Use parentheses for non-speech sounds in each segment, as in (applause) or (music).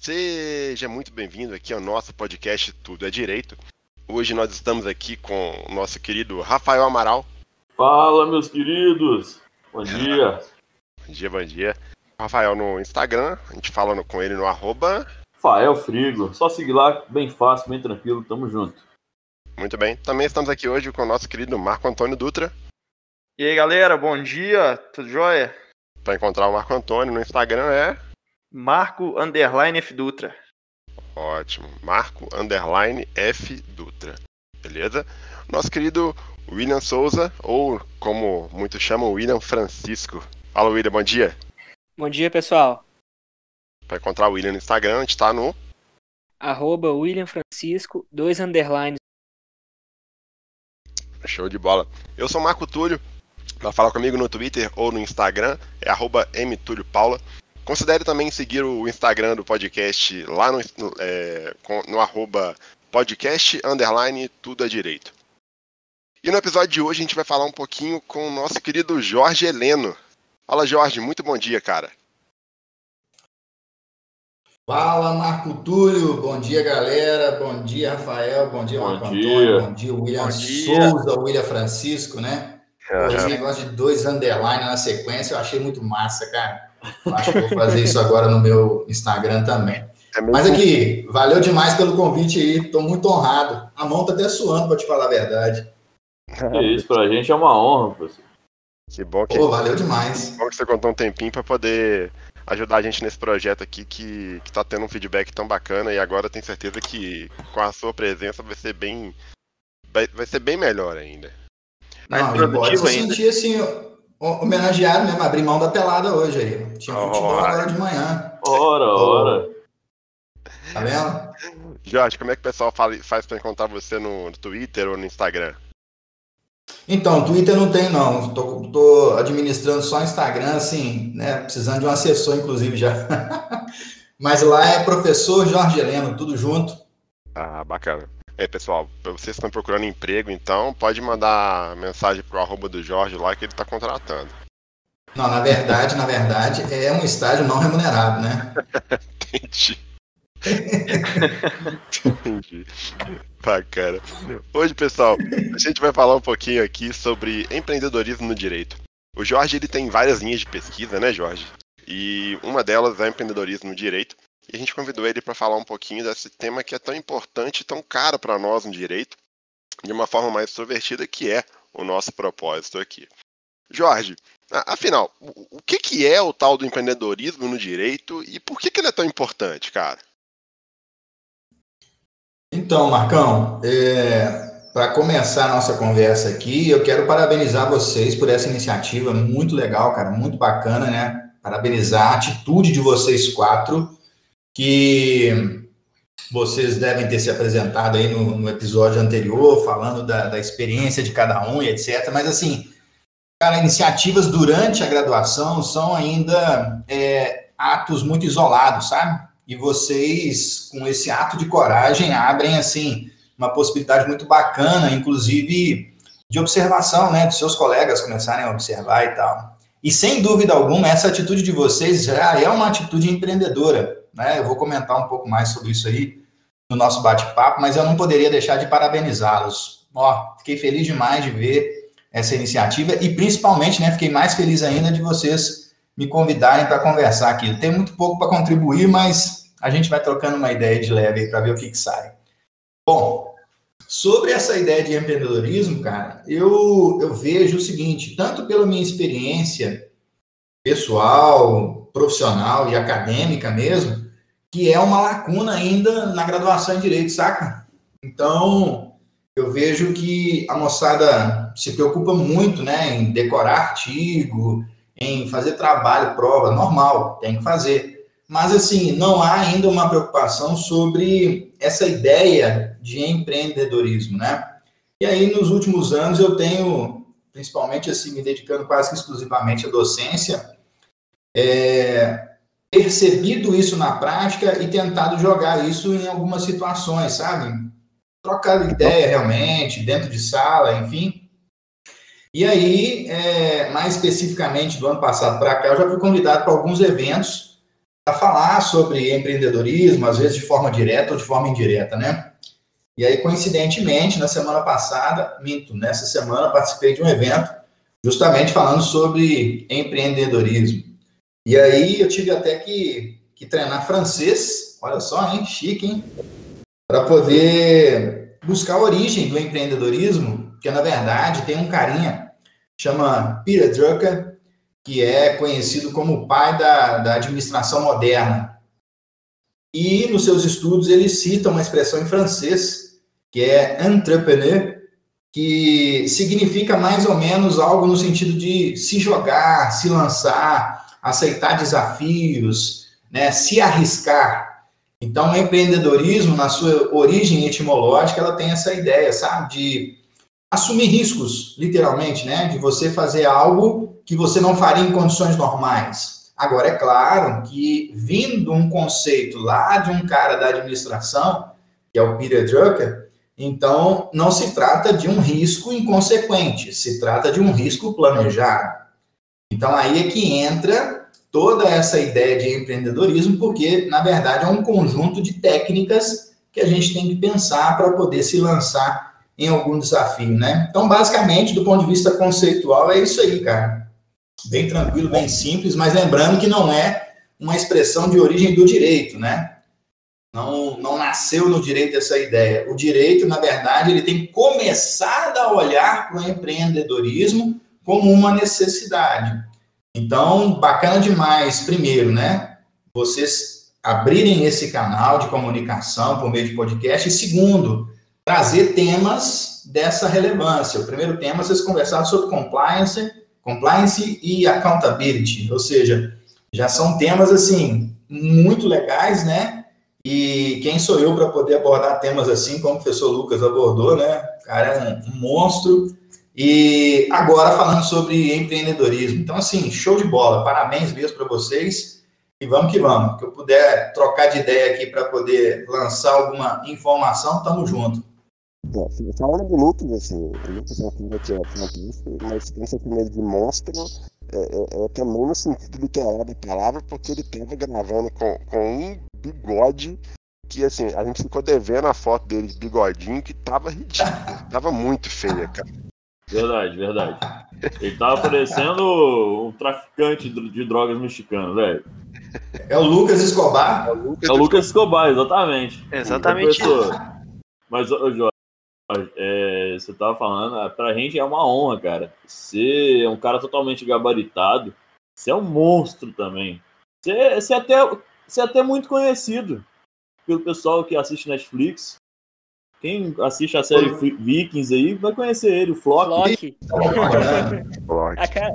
Seja muito bem-vindo aqui ao nosso podcast Tudo é Direito. Hoje nós estamos aqui com o nosso querido Rafael Amaral. Fala, meus queridos! Bom (laughs) dia! bom dia, bom dia. Rafael no Instagram, a gente fala com ele no arroba... Rafael Frigo, só seguir lá, bem fácil, bem tranquilo, tamo junto. Muito bem, também estamos aqui hoje com o nosso querido Marco Antônio Dutra. E aí, galera, bom dia, tudo jóia? Para encontrar o Marco Antônio no Instagram é Marco Underline F Dutra. Ótimo. Marco Underline F Dutra. Beleza? Nosso querido William Souza, ou como muitos chamam, William Francisco. Fala, William, bom dia. Bom dia, pessoal. Para encontrar o William no Instagram, a gente tá no. Arroba William Francisco, dois underlines. Show de bola. Eu sou Marco Túlio. Para falar comigo no Twitter ou no Instagram, é arroba mtuliopaula. Considere também seguir o Instagram do podcast lá no, é, no arroba podcast underline tudo é direito. E no episódio de hoje a gente vai falar um pouquinho com o nosso querido Jorge Heleno. Fala Jorge, muito bom dia, cara. Fala Marco Túlio, bom dia galera, bom dia Rafael, bom dia bom Marco dia. Antônio, bom dia William bom dia. Souza, William Francisco, né? Esse negócio de dois underline na sequência eu achei muito massa, cara. Acho que vou fazer isso agora no meu Instagram também. É Mas aqui, valeu demais pelo convite aí, tô muito honrado. A mão tá até suando, pra te falar a verdade. Que isso, pra gente é uma honra, professor. Que bom que, Pô, valeu demais. que bom que você contou um tempinho para poder ajudar a gente nesse projeto aqui que, que tá tendo um feedback tão bacana e agora eu tenho certeza que com a sua presença vai ser bem vai, vai ser bem melhor ainda. Mais Não, e se ainda. sentir assim, homenageado mesmo, abrir mão da pelada hoje aí. Tinha Oh. futebol agora de manhã, Ora, ora. tá vendo? Jorge, como é que o pessoal fala- faz para encontrar você no, no Twitter ou no Instagram? Então, Twitter não tem não, tô, tô administrando só Instagram, assim, né, precisando de um assessor, inclusive, já. (laughs) Mas lá é professor Jorge Heleno, tudo junto. Ah, bacana. É, pessoal, vocês estão procurando emprego, então pode mandar mensagem pro arroba do Jorge lá que ele tá contratando. Não, na verdade, na verdade, é um estágio não remunerado, né? (laughs) Entendi. Entendi. Bacana. Hoje, pessoal, a gente vai falar um pouquinho aqui sobre empreendedorismo no direito. O Jorge ele tem várias linhas de pesquisa, né, Jorge? E uma delas é empreendedorismo no direito. E a gente convidou ele para falar um pouquinho desse tema que é tão importante e tão caro para nós no direito, de uma forma mais extrovertida, que é o nosso propósito aqui. Jorge, afinal, o que, que é o tal do empreendedorismo no direito e por que, que ele é tão importante, cara? Então, Marcão, para começar a nossa conversa aqui, eu quero parabenizar vocês por essa iniciativa muito legal, cara, muito bacana, né? Parabenizar a atitude de vocês quatro, que vocês devem ter se apresentado aí no, no episódio anterior, falando da, da experiência de cada um e etc. Mas, assim, cara, iniciativas durante a graduação são ainda é, atos muito isolados, sabe? e vocês, com esse ato de coragem, abrem, assim, uma possibilidade muito bacana, inclusive de observação, né, dos seus colegas começarem a observar e tal. E, sem dúvida alguma, essa atitude de vocês já é uma atitude empreendedora, né, eu vou comentar um pouco mais sobre isso aí no nosso bate-papo, mas eu não poderia deixar de parabenizá-los. Ó, fiquei feliz demais de ver essa iniciativa e, principalmente, né, fiquei mais feliz ainda de vocês me convidarem para conversar aqui. Tem muito pouco para contribuir, mas a gente vai trocando uma ideia de leve para ver o que, que sai. Bom, sobre essa ideia de empreendedorismo, cara, eu, eu vejo o seguinte, tanto pela minha experiência pessoal, profissional e acadêmica mesmo, que é uma lacuna ainda na graduação em Direito, saca? Então, eu vejo que a moçada se preocupa muito, né, em decorar artigo, em fazer trabalho, prova, normal, tem que fazer. Mas, assim, não há ainda uma preocupação sobre essa ideia de empreendedorismo, né? E aí, nos últimos anos, eu tenho, principalmente, assim, me dedicando quase que exclusivamente à docência, é, percebido isso na prática e tentado jogar isso em algumas situações, sabe? Trocado ideia, realmente, dentro de sala, enfim. E aí, é, mais especificamente do ano passado para cá, eu já fui convidado para alguns eventos a falar sobre empreendedorismo, às vezes de forma direta ou de forma indireta, né? E aí, coincidentemente, na semana passada, minto, nessa semana participei de um evento justamente falando sobre empreendedorismo. E aí eu tive até que, que treinar francês, olha só, hein? Chique, hein? Para poder buscar a origem do empreendedorismo, que na verdade tem um carinha, chama Peter Drucker, que é conhecido como o pai da, da administração moderna. E nos seus estudos ele cita uma expressão em francês, que é entrepreneur, que significa mais ou menos algo no sentido de se jogar, se lançar, aceitar desafios, né, se arriscar. Então, o empreendedorismo, na sua origem etimológica, ela tem essa ideia, sabe, de assumir riscos, literalmente, né, de você fazer algo que você não faria em condições normais. Agora, é claro que, vindo um conceito lá de um cara da administração, que é o Peter Drucker, então, não se trata de um risco inconsequente, se trata de um risco planejado. Então, aí é que entra toda essa ideia de empreendedorismo, porque, na verdade, é um conjunto de técnicas que a gente tem que pensar para poder se lançar em algum desafio, né? Então, basicamente, do ponto de vista conceitual, é isso aí, cara. Bem tranquilo, bem simples, mas lembrando que não é uma expressão de origem do direito, né? Não, não nasceu no direito essa ideia. O direito, na verdade, ele tem começado a olhar para o empreendedorismo como uma necessidade. Então, bacana demais, primeiro, né? Vocês abrirem esse canal de comunicação por meio de podcast. E segundo, trazer temas dessa relevância. O primeiro tema, vocês conversaram sobre compliance, compliance e accountability. Ou seja, já são temas, assim, muito legais, né? E quem sou eu para poder abordar temas assim, como o professor Lucas abordou, né? O cara é um, um monstro. E agora falando sobre empreendedorismo. Então, assim, show de bola. Parabéns mesmo para vocês. E vamos que vamos. Que eu puder trocar de ideia aqui para poder lançar alguma informação, tamo junto. É, falando do Lucas, assim, o Lucas é uma que é esse primeiro de monstro é, é, é, também no sentido literal da palavra, porque ele estava gravando com, com um bigode que assim, a gente ficou devendo a foto dele de bigodinho que tava ridículo. (laughs) Tava muito feia, cara. Verdade, verdade. Ele tava parecendo um traficante de drogas mexicano, velho. É o Lucas Escobar? É o Lucas, é o Lucas Escobar, exatamente. Exatamente isso. Mas, ô, Jorge, é, você tava falando, pra gente é uma honra, cara. Você é um cara totalmente gabaritado. Você é um monstro também. Você, você até você é até muito conhecido pelo pessoal que assiste Netflix. Quem assiste a série Vikings aí vai conhecer ele, o Flock. Flock. (laughs) cara...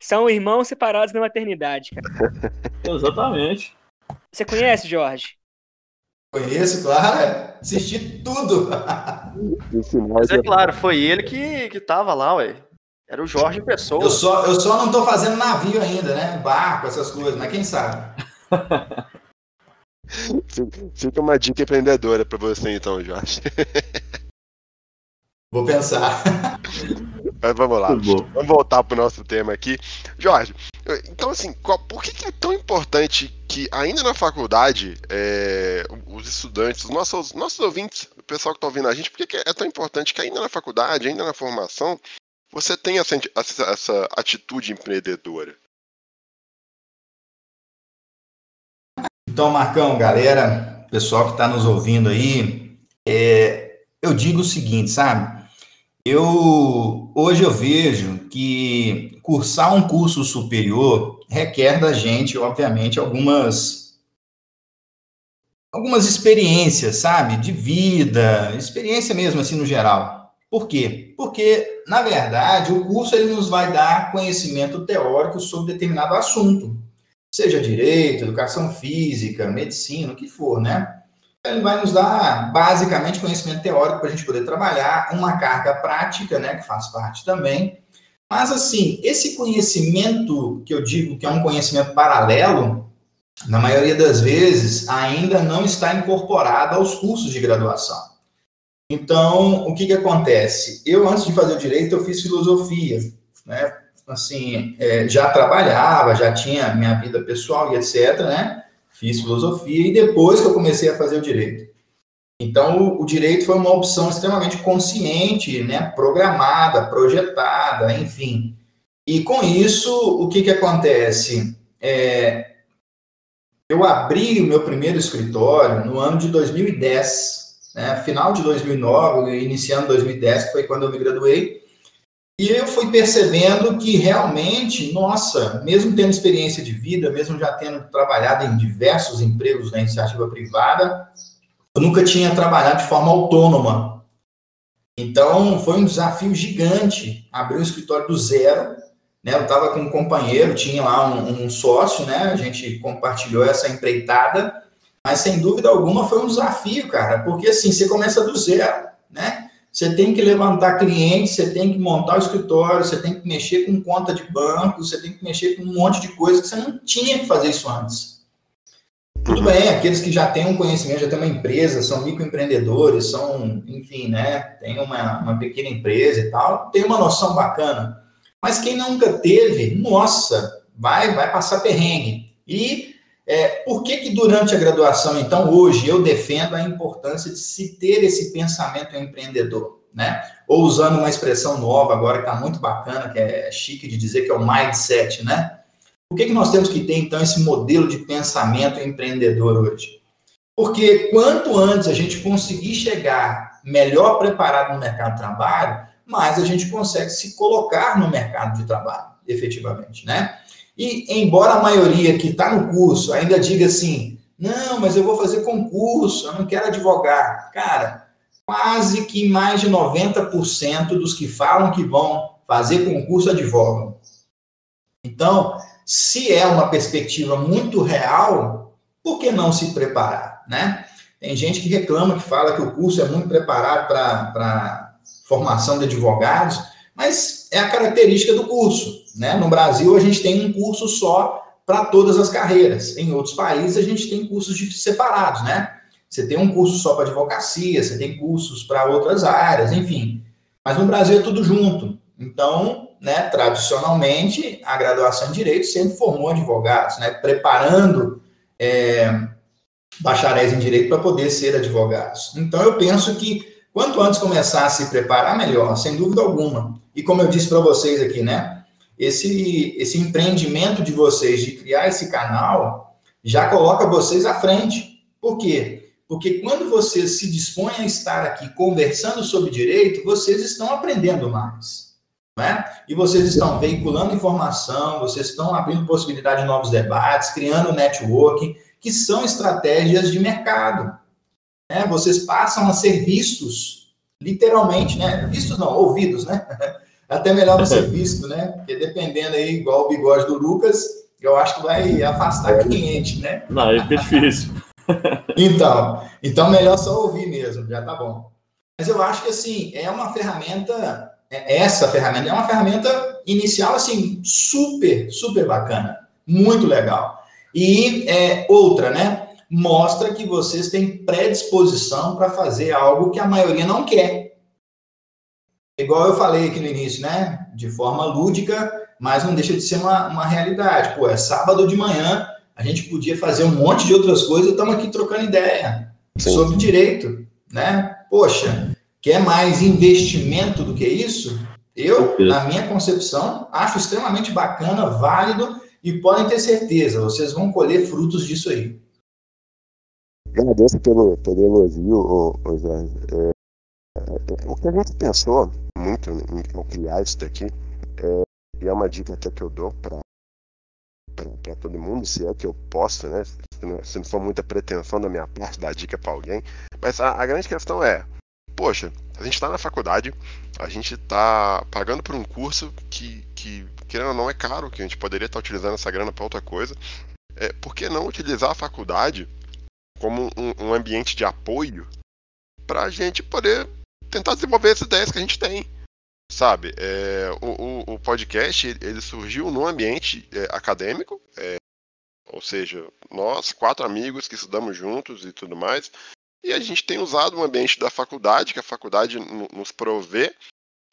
São irmãos separados na maternidade, cara. Exatamente. Você conhece, Jorge? Conheço, claro. Assisti tudo. (laughs) Mas é claro, foi ele que, que tava lá, ué. Era o Jorge Pessoa. Eu só, eu só não tô fazendo navio ainda, né? Barco, essas coisas, mas quem sabe? (laughs) Fica uma dica empreendedora para você então, Jorge. (laughs) Vou pensar. Mas vamos lá. Vamos voltar para o nosso tema aqui. Jorge, então assim, qual, por que, que, é tão importante que ainda na faculdade é, os estudantes, os nossos, nossos ouvintes, o pessoal que está ouvindo a gente, por que, que é tão importante que ainda na faculdade, ainda na formação, você tenha essa, essa, essa atitude empreendedora? Então, Marcão, galera, pessoal que está nos ouvindo aí, é, eu digo o seguinte, sabe? Eu hoje eu vejo que cursar um curso superior requer da gente, obviamente, algumas algumas experiências, sabe, de vida, experiência mesmo assim no geral. Por quê? Porque na verdade o curso ele nos vai dar conhecimento teórico sobre determinado assunto seja direito, educação física, medicina, o que for, né? Ele vai nos dar basicamente conhecimento teórico para a gente poder trabalhar, uma carga prática, né, que faz parte também. Mas assim, esse conhecimento que eu digo que é um conhecimento paralelo, na maioria das vezes ainda não está incorporado aos cursos de graduação. Então, o que que acontece? Eu antes de fazer o direito, eu fiz filosofia, né? assim, é, já trabalhava, já tinha minha vida pessoal e etc, né? Fiz filosofia e depois que eu comecei a fazer o direito. Então, o, o direito foi uma opção extremamente consciente, né, programada, projetada, enfim. E com isso, o que, que acontece? É, eu abri o meu primeiro escritório no ano de 2010, né, final de 2009, iniciando 2010, que foi quando eu me graduei. E eu fui percebendo que realmente, nossa, mesmo tendo experiência de vida, mesmo já tendo trabalhado em diversos empregos na iniciativa privada, eu nunca tinha trabalhado de forma autônoma. Então, foi um desafio gigante abrir um escritório do zero. Né? Eu estava com um companheiro, tinha lá um, um sócio, né? a gente compartilhou essa empreitada, mas sem dúvida alguma foi um desafio, cara, porque assim, você começa do zero, né? Você tem que levantar clientes, você tem que montar o escritório, você tem que mexer com conta de banco, você tem que mexer com um monte de coisa que você não tinha que fazer isso antes. Tudo bem, aqueles que já têm um conhecimento, já têm uma empresa, são microempreendedores, são, enfim, né, tem uma, uma pequena empresa e tal, tem uma noção bacana. Mas quem nunca teve, nossa, vai, vai passar perrengue. E é, por que que durante a graduação, então, hoje, eu defendo a importância de se ter esse pensamento empreendedor, né? Ou usando uma expressão nova agora que está muito bacana, que é chique de dizer, que é o mindset, né? Por que, que nós temos que ter, então, esse modelo de pensamento empreendedor hoje? Porque quanto antes a gente conseguir chegar melhor preparado no mercado de trabalho, mais a gente consegue se colocar no mercado de trabalho, efetivamente, né? E embora a maioria que está no curso ainda diga assim, não, mas eu vou fazer concurso, eu não quero advogar. Cara, quase que mais de 90% dos que falam que vão fazer concurso advogam. Então, se é uma perspectiva muito real, por que não se preparar, né? Tem gente que reclama, que fala que o curso é muito preparado para formação de advogados, mas é a característica do curso, né? No Brasil, a gente tem um curso só para todas as carreiras. Em outros países, a gente tem cursos separados, né? Você tem um curso só para advocacia, você tem cursos para outras áreas, enfim. Mas no Brasil é tudo junto. Então, né, tradicionalmente, a graduação em Direito sempre formou advogados, né, preparando é, bacharéis em Direito para poder ser advogados. Então, eu penso que quanto antes começar a se preparar, melhor, sem dúvida alguma. E como eu disse para vocês aqui, né, esse, esse empreendimento de vocês de criar esse canal já coloca vocês à frente. Por quê? Porque quando vocês se dispõem a estar aqui conversando sobre direito, vocês estão aprendendo mais. Né? E vocês estão veiculando informação, vocês estão abrindo possibilidade de novos debates, criando networking, que são estratégias de mercado. Né? Vocês passam a ser vistos, literalmente, né? Vistos não, ouvidos, né? (laughs) Até melhor não ser visto, né? Porque dependendo aí, igual o bigode do Lucas, eu acho que vai afastar cliente, né? Não, aí fica difícil. (laughs) então, então melhor só ouvir mesmo, já tá bom. Mas eu acho que assim, é uma ferramenta é, essa ferramenta é uma ferramenta inicial, assim, super, super bacana, muito legal. E é, outra, né? Mostra que vocês têm predisposição para fazer algo que a maioria não quer. Igual eu falei aqui no início, né? De forma lúdica, mas não deixa de ser uma, uma realidade. Pô, é sábado de manhã, a gente podia fazer um monte de outras coisas, estamos aqui trocando ideia Sim. sobre direito, né? Poxa, Quer mais investimento do que isso? Eu, na minha concepção, acho extremamente bacana, válido e podem ter certeza, vocês vão colher frutos disso aí. Agradeço pelo, pelo elogio, ô, ô Jorge. É, é, o que a gente pensou muito em criar isso daqui, é, e é uma dica até que eu dou para todo mundo, se é que eu posso, né? Se não, se não for muita pretensão da minha parte dar dica para alguém. Mas a, a, grande questão é: poxa, a gente está na faculdade, a gente está pagando por um curso que, que, querendo ou não, é caro, que a gente poderia estar tá utilizando essa grana para outra coisa. É, por que não utilizar a faculdade como um, um ambiente de apoio para a gente poder tentar desenvolver as ideias que a gente tem? Sabe, é, o, o, o, podcast ele surgiu num ambiente é, acadêmico, é, ou seja, nós, quatro amigos que estudamos juntos e tudo mais, e a gente tem usado o ambiente da faculdade, que a faculdade nos provê,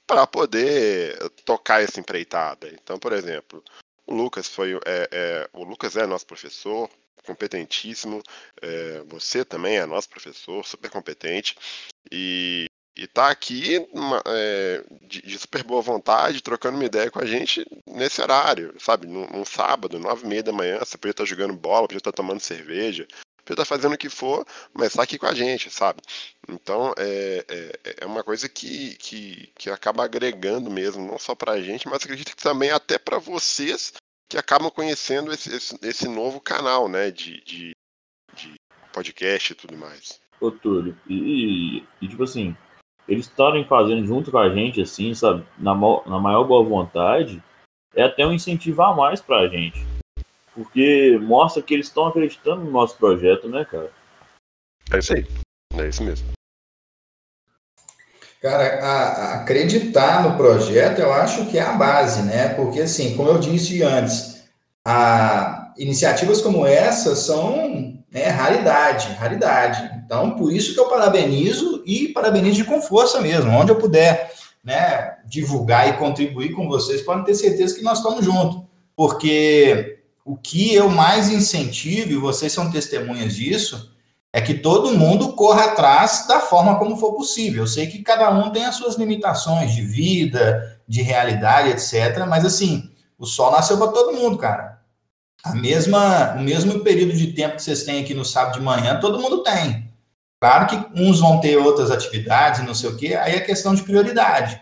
para poder tocar essa empreitada. Então, por exemplo, o Lucas foi é, é, o Lucas é nosso professor, competentíssimo. É, você também é nosso professor, super competente. E, e tá aqui é, de, de, super boa vontade, trocando uma ideia com a gente nesse horário, sabe? Num, num sábado, nove e meia da manhã, você podia estar tá jogando bola, podia estar tá tomando cerveja, podia estar tá fazendo o que for, mas tá aqui com a gente, sabe? Então é, é, é uma coisa que, que, que acaba agregando mesmo, não só pra gente, mas acredito que também até para vocês que acabam conhecendo esse, esse, esse novo canal, né, de, de, de, podcast e tudo mais. Ô, Túlio, e, e tipo assim, eles estarem fazendo junto com a gente, assim, sabe, na, na maior boa vontade, é até um incentivo a mais pra gente. Porque mostra que eles estão acreditando no nosso projeto, né, cara? É isso aí. É isso mesmo. Cara, a, a acreditar no projeto eu acho que é a base, né? Porque, assim, como eu disse antes, a, iniciativas como essa são né, raridade, raridade. Então, por isso que eu parabenizo e parabenizo com força mesmo. Onde eu puder né, divulgar e contribuir com vocês, podem ter certeza que nós estamos juntos. Porque o que eu mais incentivo, e vocês são testemunhas disso, é que todo mundo corra atrás da forma como for possível. Eu sei que cada um tem as suas limitações de vida, de realidade, etc. Mas assim, o sol nasceu para todo mundo, cara. A mesma, o mesmo período de tempo que vocês têm aqui no sábado de manhã, todo mundo tem. Claro que uns vão ter outras atividades, não sei o quê, aí é questão de prioridade.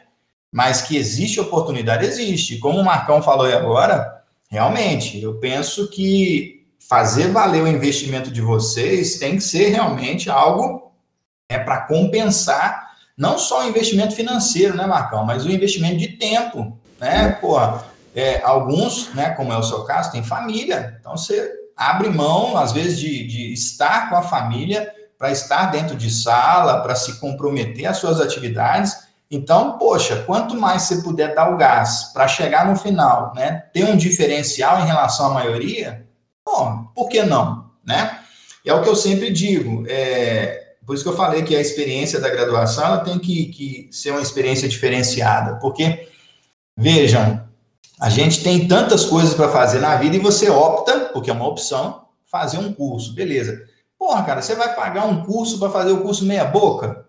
Mas que existe oportunidade, existe. Como o Marcão falou aí agora, realmente, eu penso que fazer valer o investimento de vocês tem que ser realmente algo é para compensar não só o investimento financeiro, né, Marcão, mas o investimento de tempo, né? Pô, é, alguns, né, como é o seu caso, tem família, então você abre mão, às vezes, de, de estar com a família para estar dentro de sala, para se comprometer às suas atividades. Então, poxa, quanto mais você puder dar o gás para chegar no final, né, ter um diferencial em relação à maioria, Bom, por que não? Né? É o que eu sempre digo. É, por isso que eu falei que a experiência da graduação ela tem que, que ser uma experiência diferenciada. Porque, vejam, a gente tem tantas coisas para fazer na vida e você opta, porque é uma opção, fazer um curso. Beleza. Porra, cara, você vai pagar um curso para fazer o curso meia boca?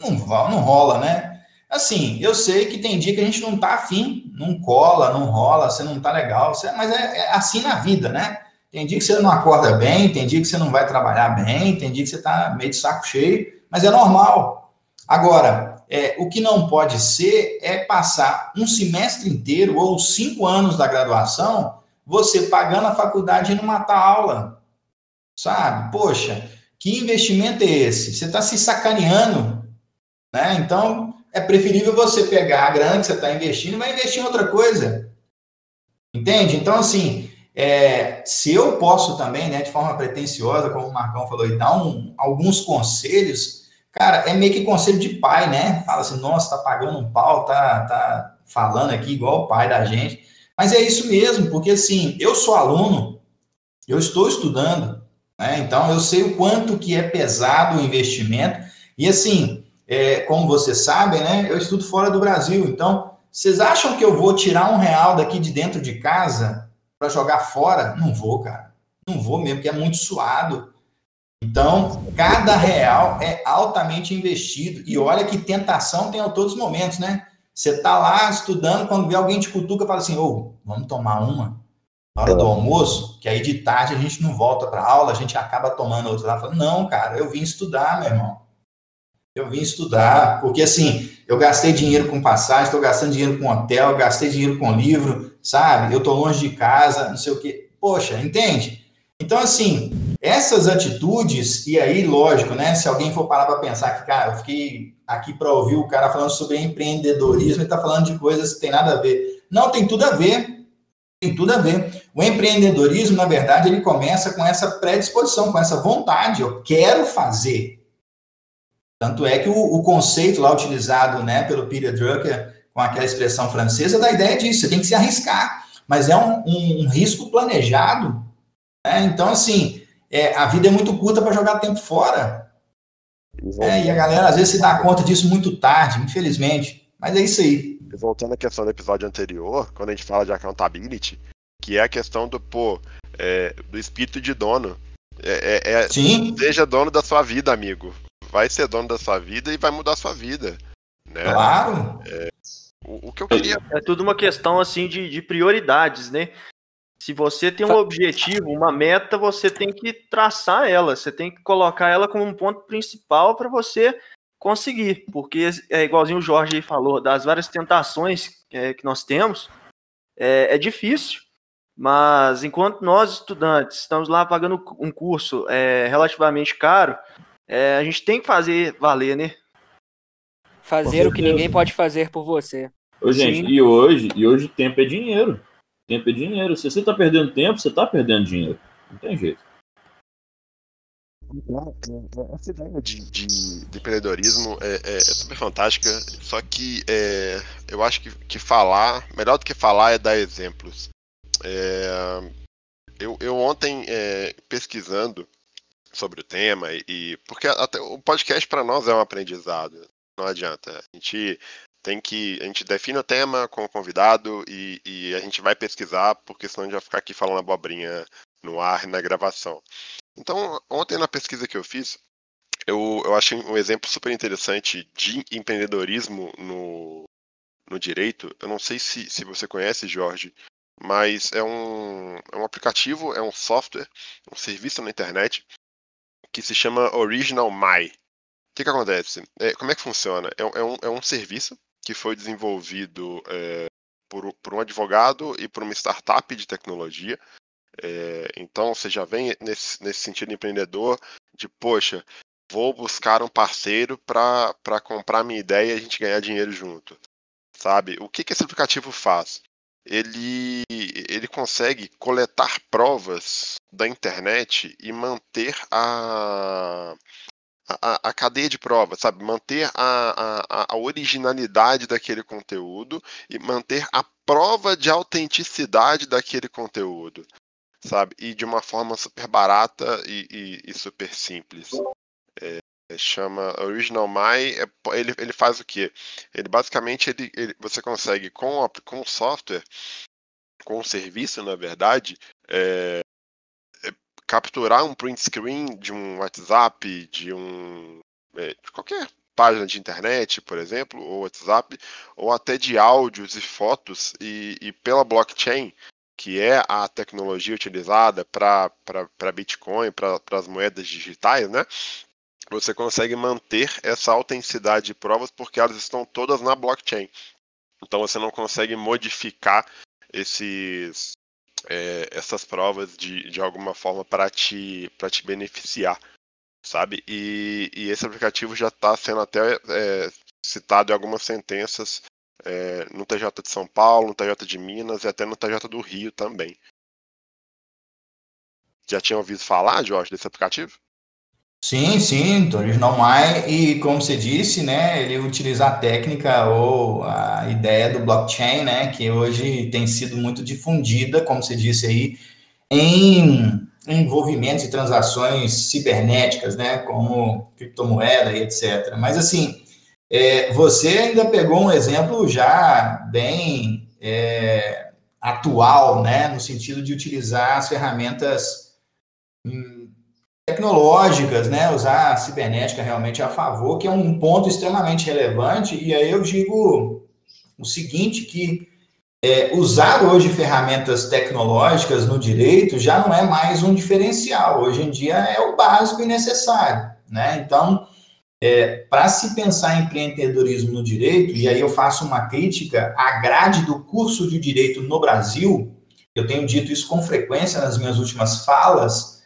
Não, não rola, né? Assim, eu sei que tem dia que a gente não tá afim, não cola, não rola, você não tá legal, mas é, é assim na vida, né? Tem dia que você não acorda bem, tem dia que você não vai trabalhar bem, tem dia que você está meio de saco cheio, mas é normal. Agora, é, o que não pode ser é passar um semestre inteiro ou cinco anos da graduação você pagando a faculdade e não matar aula. Sabe? Poxa, que investimento é esse? Você está se sacaneando. Né? Então, é preferível você pegar a grana que você está investindo e vai investir em outra coisa. Entende? Então, assim, é, se eu posso também, né, de forma pretensiosa, como o Marcão falou, e dar um, alguns conselhos, cara, é meio que conselho de pai, né? Fala assim, nossa, tá pagando um pau, tá, tá falando aqui igual o pai da gente. Mas é isso mesmo, porque assim, eu sou aluno, eu estou estudando, né? Então eu sei o quanto que é pesado o investimento. E assim, é, como vocês sabem, né? Eu estudo fora do Brasil, então vocês acham que eu vou tirar um real daqui de dentro de casa para jogar fora? Não vou, cara. Não vou mesmo, porque é muito suado. Então, cada real é altamente investido. E olha que tentação tem a todos os momentos, né? Você tá lá estudando, quando vê alguém te cutuca, fala assim: ô, vamos tomar uma na hora do almoço, que aí de tarde a gente não volta para aula, a gente acaba tomando outra lá. Fala, não, cara, eu vim estudar, meu irmão. Eu vim estudar, porque assim, eu gastei dinheiro com passagem, estou gastando dinheiro com hotel, gastei dinheiro com livro, sabe? Eu estou longe de casa, não sei o quê. Poxa, entende? Então, assim, essas atitudes, e aí, lógico, né? Se alguém for parar para pensar que, cara, eu fiquei aqui para ouvir o cara falando sobre empreendedorismo e está falando de coisas que tem nada a ver. Não, tem tudo a ver. Tem tudo a ver. O empreendedorismo, na verdade, ele começa com essa predisposição, com essa vontade. Eu quero fazer. Tanto é que o, o conceito lá utilizado né, pelo Peter Drucker com aquela expressão francesa, da ideia disso, você tem que se arriscar, mas é um, um, um risco planejado. Né? Então, assim, é, a vida é muito curta para jogar tempo fora. É, e a galera às vezes se dá conta disso muito tarde, infelizmente. Mas é isso aí. Voltando à questão do episódio anterior, quando a gente fala de accountability, que é a questão do, pô, é, do espírito de dono. É, é, é, Sim. Seja dono da sua vida, amigo. Vai ser dono da sua vida e vai mudar a sua vida. Né? Claro. É, o, o, que eu queria. É tudo uma questão assim de, de prioridades, né? Se você tem um objetivo, uma meta, você tem que traçar ela, você tem que colocar ela como um ponto principal para você conseguir, porque é igualzinho o Jorge falou, das várias tentações é, que nós temos, é, é, difícil, mas enquanto nós estudantes estamos lá pagando um curso é, relativamente caro, é, a gente tem que fazer valer, né? Fazer o que ninguém pode fazer por você. Ô, gente, Sim. e hoje, e hoje tempo é dinheiro. Tempo é dinheiro. Se você está perdendo tempo, você está perdendo dinheiro. Não tem jeito. Essa ideia de, de, de empreendedorismo é, é, é, super fantástica, só que é, eu acho que, que falar, melhor do que falar é dar exemplos. É, eu, eu ontem, é, pesquisando sobre o tema, e porque até o podcast para nós é um aprendizado, não adianta. A gente tem que. A gente define o tema com o convidado e, e a gente vai pesquisar, porque senão a gente vai ficar aqui falando abobrinha no ar na gravação. Então, ontem na pesquisa que eu fiz, eu, eu achei um exemplo super interessante de empreendedorismo no, no direito. Eu não sei se, se você conhece, Jorge, mas é um, é um aplicativo, é um software, um serviço na internet que se chama Original My. O que, que acontece? É, como é que funciona? É, é, um, é um serviço que foi desenvolvido é, por, por, um advogado e por uma startup de tecnologia. É, então você já vem nesse, nesse sentido empreendedor de, poxa, vou buscar um parceiro para comprar minha ideia e a gente ganhar dinheiro junto. Sabe? O que, que esse aplicativo faz? Ele, ele consegue coletar provas da internet e manter a, a, a, cadeia de prova, sabe? Manter a, a, a, originalidade daquele conteúdo e manter a prova de autenticidade daquele conteúdo, sabe? E de uma forma super barata e, e, e super simples. É, chama Original My, é, ele, ele faz o que? Ele basicamente ele, ele, você consegue com, com o software, com o serviço, na verdade, é, capturar um print screen de um WhatsApp, de um é, de qualquer página de internet, por exemplo, ou WhatsApp, ou até de áudios e fotos, e, e pela blockchain, que é a tecnologia utilizada para Bitcoin, para as moedas digitais, né? Você consegue manter essa autenticidade de provas porque elas estão todas na blockchain. Então você não consegue modificar esses, é, essas provas de, de alguma forma para te, te beneficiar, sabe? E, e esse aplicativo já está sendo até é, citado em algumas sentenças é, no TJ de São Paulo, no TJ de Minas e até no TJ do Rio também. Já tinha ouvido falar, Jorge, desse aplicativo? Sim, sim, Original My, e como você disse, né, ele utiliza a técnica ou a ideia do blockchain, né, que hoje tem sido muito difundida, como você disse aí, em envolvimentos e transações cibernéticas, né, como criptomoeda e etc. Mas assim, é, você ainda pegou um exemplo já bem é, atual, né, no sentido de utilizar as ferramentas tecnológicas, né, usar a cibernética realmente a favor, que é um ponto extremamente relevante, e aí eu digo o seguinte, que é, usar hoje ferramentas tecnológicas no direito já não é mais um diferencial, hoje em dia é o básico e necessário, né, então, é, para se pensar em empreendedorismo no direito, e aí eu faço uma crítica à grade do curso de direito no Brasil, eu tenho dito isso com frequência nas minhas últimas falas,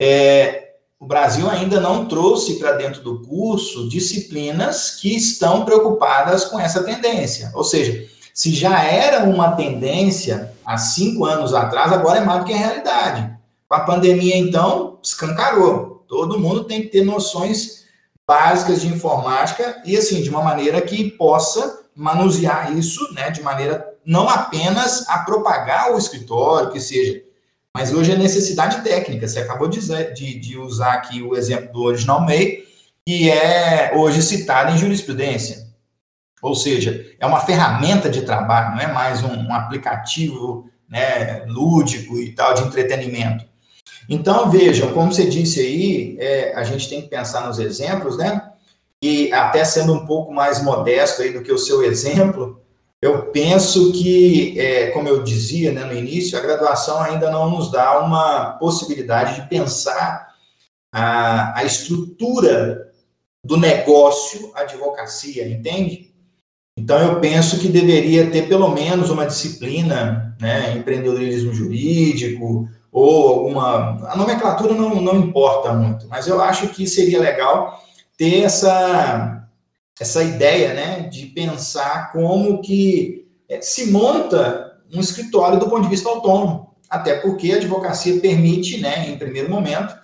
é, o Brasil ainda não trouxe para dentro do curso disciplinas que estão preocupadas com essa tendência. Ou seja, se já era uma tendência há cinco anos atrás, agora é mais do que a realidade. Com a pandemia, então, escancarou. Todo mundo tem que ter noções básicas de informática e, assim, de uma maneira que possa manusear isso, né, de maneira não apenas a propagar o escritório, que seja mas hoje é necessidade técnica. Você acabou de, de, de usar aqui o exemplo do Original May, que é hoje citado em jurisprudência. Ou seja, é uma ferramenta de trabalho, não é mais um, um aplicativo né, lúdico e tal, de entretenimento. Então, vejam, como você disse aí, é, a gente tem que pensar nos exemplos, né? E até sendo um pouco mais modesto aí do que o seu exemplo, eu penso que, é, como eu dizia né, no início, a graduação ainda não nos dá uma possibilidade de pensar a, a estrutura do negócio advocacia, entende? Então, eu penso que deveria ter pelo menos uma disciplina, né, empreendedorismo jurídico, ou alguma. A nomenclatura não, não importa muito, mas eu acho que seria legal ter essa, essa ideia né, de pensar como que é, se monta um escritório do ponto de vista autônomo. Até porque a advocacia permite, né, em primeiro momento,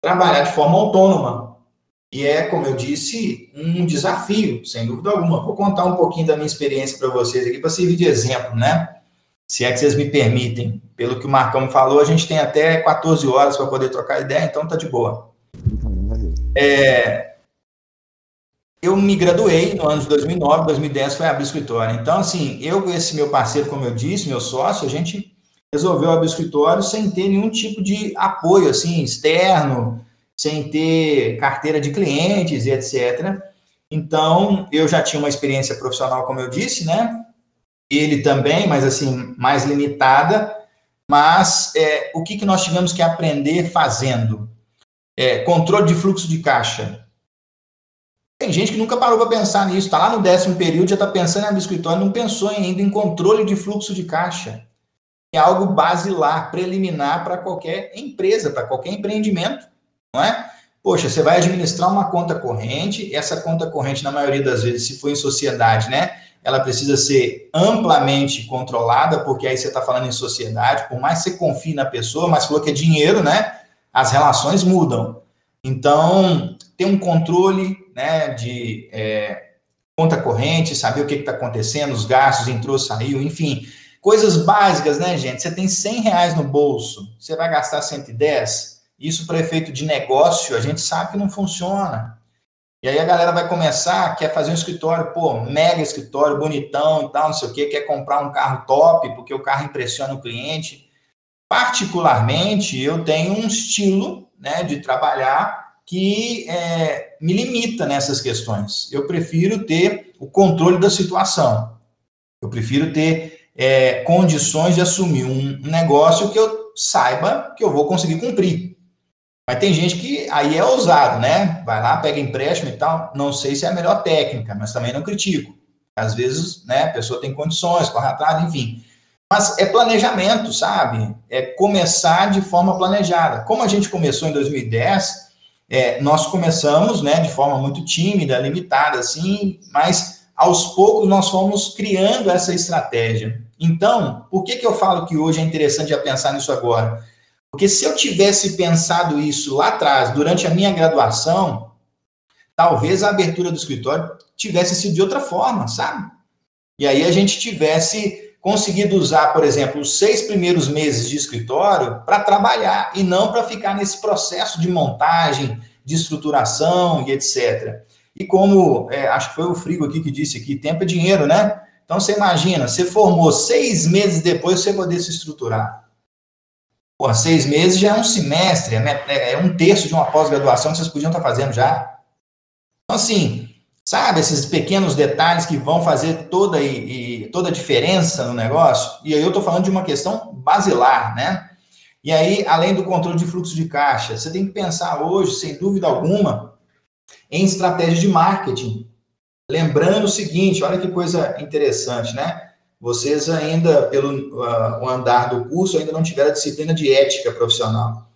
trabalhar de forma autônoma. E é, como eu disse, um desafio, sem dúvida alguma. Vou contar um pouquinho da minha experiência para vocês aqui, para servir de exemplo, né? Se é que vocês me permitem. Pelo que o Marcão falou, a gente tem até 14 horas para poder trocar ideia, então tá de boa. É, eu me graduei no ano de 2009, 2010 foi abrir escritório. Então, assim, eu com esse meu parceiro, como eu disse, meu sócio, a gente resolveu abrir escritório sem ter nenhum tipo de apoio, assim, externo, sem ter carteira de clientes e etc. Então, eu já tinha uma experiência profissional, como eu disse, né? Ele também, mas assim, mais limitada. Mas é, o que, que nós tivemos que aprender fazendo? É, controle de fluxo de caixa. Tem gente que nunca parou para pensar nisso. Está lá no décimo período, já está pensando em escritório, não pensou ainda em controle de fluxo de caixa. É algo basilar, preliminar para qualquer empresa, para qualquer empreendimento não é? Poxa, você vai administrar uma conta corrente, essa conta corrente, na maioria das vezes, se for em sociedade, né? Ela precisa ser amplamente controlada, porque aí você está falando em sociedade, por mais que você confie na pessoa, mas falou que é dinheiro, né? As relações mudam. Então, ter um controle né, de é, conta corrente, saber o que está acontecendo, os gastos, entrou, saiu, enfim. Coisas básicas, né, gente? Você tem 100 reais no bolso, você vai gastar 110? Isso para efeito de negócio, a gente sabe que não funciona. E aí a galera vai começar, quer fazer um escritório, pô, mega escritório, bonitão e tal, não sei o quê, quer comprar um carro top, porque o carro impressiona o cliente. Particularmente, eu tenho um estilo né, de trabalhar que é, me limita nessas questões. Eu prefiro ter o controle da situação. Eu prefiro ter é, condições de assumir um negócio que eu saiba que eu vou conseguir cumprir. Mas tem gente que aí é ousado, né? Vai lá, pega empréstimo e tal. Não sei se é a melhor técnica, mas também não critico. Às vezes, né, a pessoa tem condições, corre atrás, enfim. Mas é planejamento, sabe? É começar de forma planejada. Como a gente começou em 2010, é, nós começamos, né, de forma muito tímida, limitada, assim, mas aos poucos nós fomos criando essa estratégia. Então, por que, que eu falo que hoje é interessante já pensar nisso agora? Porque se eu tivesse pensado isso lá atrás, durante a minha graduação, talvez a abertura do escritório tivesse sido de outra forma, sabe? E aí a gente tivesse conseguido usar, por exemplo, os seis primeiros meses de escritório para trabalhar e não para ficar nesse processo de montagem, de estruturação e etc. E como, é, acho que foi o Frigo aqui que disse aqui, tempo é dinheiro, né? Então você imagina, você formou seis meses depois você poder se estruturar. Pô, seis meses já é um semestre, é, é, é um terço de uma pós-graduação que vocês podiam estar fazendo já. Então, assim, sabe, esses pequenos detalhes que vão fazer toda, e, e toda a diferença no negócio. E aí eu estou falando de uma questão basilar, né? E aí, além do controle de fluxo de caixa, você tem que pensar hoje, sem dúvida alguma, em estratégia de marketing. Lembrando o seguinte, olha que coisa interessante, né? vocês ainda, pelo uh, andar do curso, ainda não tiveram a disciplina de ética profissional.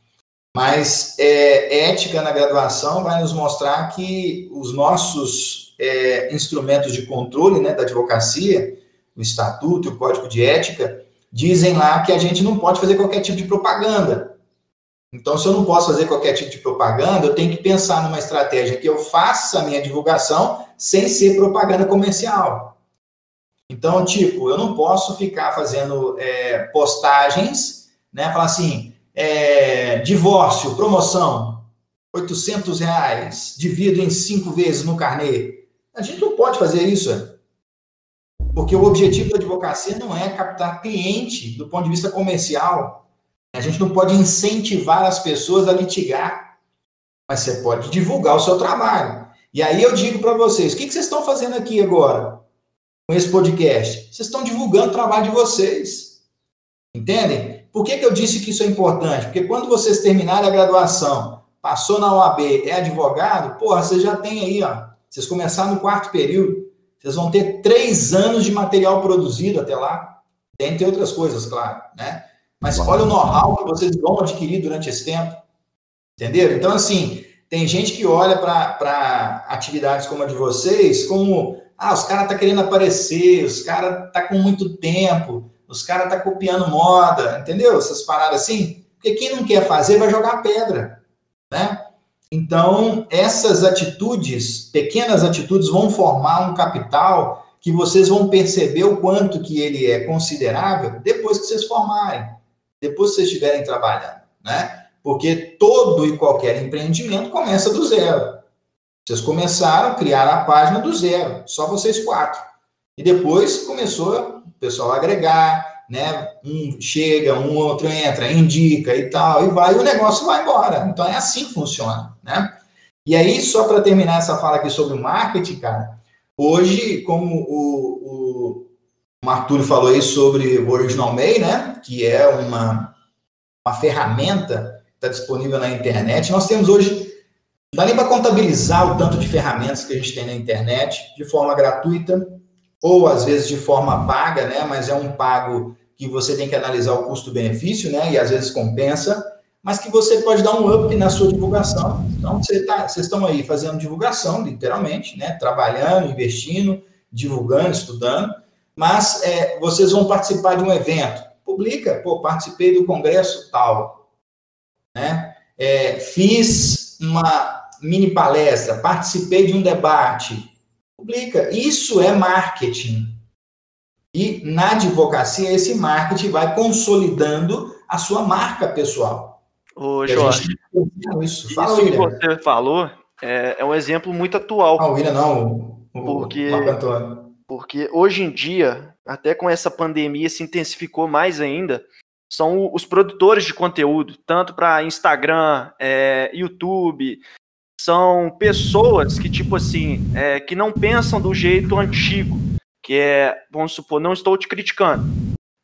Mas é, ética na graduação vai nos mostrar que os nossos é, instrumentos de controle né, da advocacia, o estatuto, o código de ética, dizem lá que a gente não pode fazer qualquer tipo de propaganda. Então, se eu não posso fazer qualquer tipo de propaganda, eu tenho que pensar numa estratégia que eu faça a minha divulgação sem ser propaganda comercial. Então, tipo, eu não posso ficar fazendo é, postagens, né? Falar assim, é, divórcio, promoção, 800 reais, divido em cinco vezes no carnê. A gente não pode fazer isso. Porque o objetivo da advocacia não é captar cliente do ponto de vista comercial. A gente não pode incentivar as pessoas a litigar, mas você pode divulgar o seu trabalho. E aí eu digo para vocês, o que, que vocês estão fazendo aqui agora com esse podcast? Vocês estão divulgando o trabalho de vocês. Entendem? Por que, que eu disse que isso é importante? Porque quando vocês terminarem a graduação, passou na OAB, é advogado, porra, você já tem aí, ó. Vocês começaram no quarto período, vocês vão ter três anos de material produzido até lá, dentre outras coisas, claro, né? Mas olha o know-how que vocês vão adquirir durante esse tempo. Entenderam? Então, assim, tem gente que olha para atividades como a de vocês como, ah, os caras tá querendo aparecer, os caras tá com muito tempo, os caras tá copiando moda, entendeu? Essas paradas assim. Porque quem não quer fazer vai jogar pedra, né? Então, essas atitudes, pequenas atitudes, vão formar um capital que vocês vão perceber o quanto que ele é considerável depois que vocês formarem, depois que vocês estiverem trabalhando, né? Porque todo e qualquer empreendimento começa do zero. Vocês começaram, criar a página do zero, só vocês quatro. E depois começou o pessoal a agregar, né? Um chega, um outro entra, indica e tal, e vai, e o negócio vai embora. Então é assim que funciona, né? E aí, só para terminar essa fala aqui sobre o marketing, cara, hoje, como o, o Arthur falou aí sobre o Original May, né? Que é uma, uma ferramenta está disponível na internet. Nós temos hoje, não dá nem para contabilizar o tanto de ferramentas que a gente tem na internet, de forma gratuita, ou às vezes de forma paga, né? Mas é um pago que você tem que analisar o custo-benefício, né? E às vezes compensa, mas que você pode dar um up na sua divulgação. Então, tá, vocês estão aí fazendo divulgação, literalmente, né? Trabalhando, investindo, divulgando, estudando, mas é, vocês vão participar de um evento. Publica, pô, participei do congresso tal, né? É, fiz uma mini palestra, participei de um debate. Publica. Isso é marketing. E na advocacia, esse marketing vai consolidando a sua marca pessoal. Ô, Jorge, isso, Fala, isso que você falou é, é, um exemplo muito atual. Ah, o William não, o, porque, porque hoje em dia, até com essa pandemia, se intensificou mais ainda são os produtores de conteúdo, tanto para Instagram, é, YouTube. São pessoas que, tipo assim, é, que não pensam do jeito antigo, que é, vamos supor, não estou te criticando,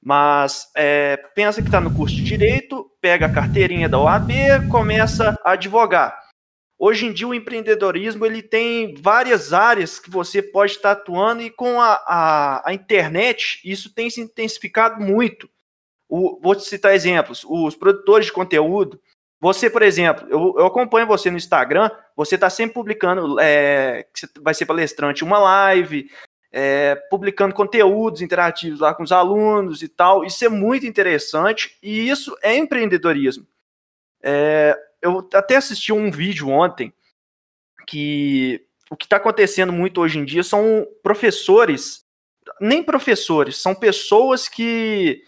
mas é, pensa que está no curso de Direito, pega a carteirinha da OAB, começa a advogar. Hoje em dia o empreendedorismo ele tem várias áreas que você pode estar atuando e com a, a, a internet isso tem se intensificado muito. O, vou te citar exemplos. Os produtores de conteúdo. Você, por exemplo, eu, eu acompanho você no Instagram, você está sempre publicando, é, vai ser palestrante, uma live, é, publicando conteúdos interativos lá com os alunos e tal. Isso é muito interessante e isso é empreendedorismo. É, eu até assisti um vídeo ontem que o que está acontecendo muito hoje em dia são professores, nem professores, são pessoas que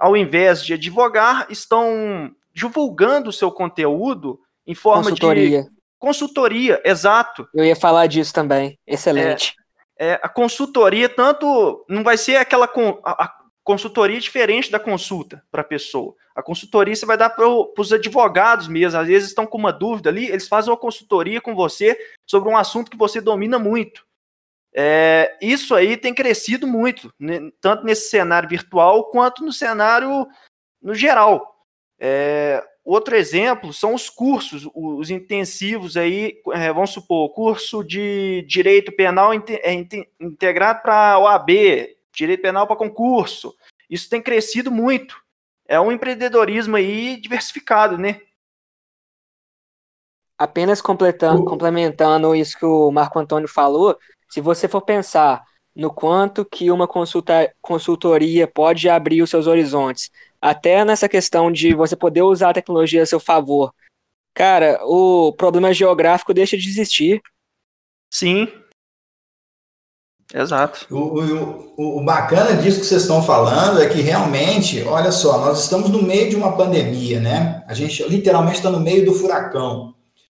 ao invés de advogar, estão divulgando o seu conteúdo em forma consultoria. de consultoria, exato. Eu ia falar disso também. Excelente. É, é a consultoria tanto não vai ser aquela a, a consultoria diferente da consulta para a pessoa. A consultoria você vai dar para os advogados mesmo. Às vezes estão com uma dúvida ali, eles fazem uma consultoria com você sobre um assunto que você domina muito. É, isso aí tem crescido muito, né, tanto nesse cenário virtual quanto no cenário no geral. É, outro exemplo são os cursos, os intensivos aí, é, vamos supor, curso de direito penal é, integrado para OAB, direito penal para concurso. Isso tem crescido muito. É um empreendedorismo aí diversificado, né? Apenas completando, complementando isso que o Marco Antônio falou, se você for pensar no quanto que uma consulta, consultoria pode abrir os seus horizontes, até nessa questão de você poder usar a tecnologia a seu favor, cara, o problema geográfico deixa de existir. Sim. Exato. O, o, o, bacana disso que vocês estão falando é que realmente, olha só, nós estamos no meio de uma pandemia, né? A gente literalmente está no meio do furacão.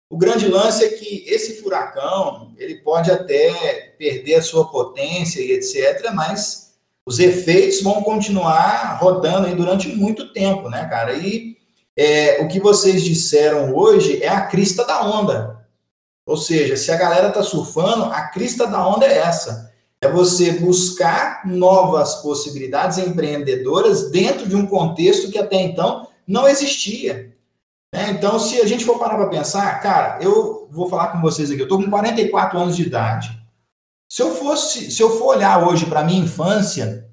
O grande lance é que esse furacão, ele pode até perder a sua potência e etc, mas os efeitos vão continuar rodando aí durante muito tempo, né, cara? E é, o que vocês disseram hoje é a crista da onda. Ou seja, se a galera tá surfando, a crista da onda é essa. É você buscar novas possibilidades empreendedoras dentro de um contexto que até então não existia. Né? Então, se a gente for parar para pensar, cara, eu vou falar com vocês aqui, eu estou com 44 anos de idade. Se eu fosse, se eu for olhar hoje para minha infância,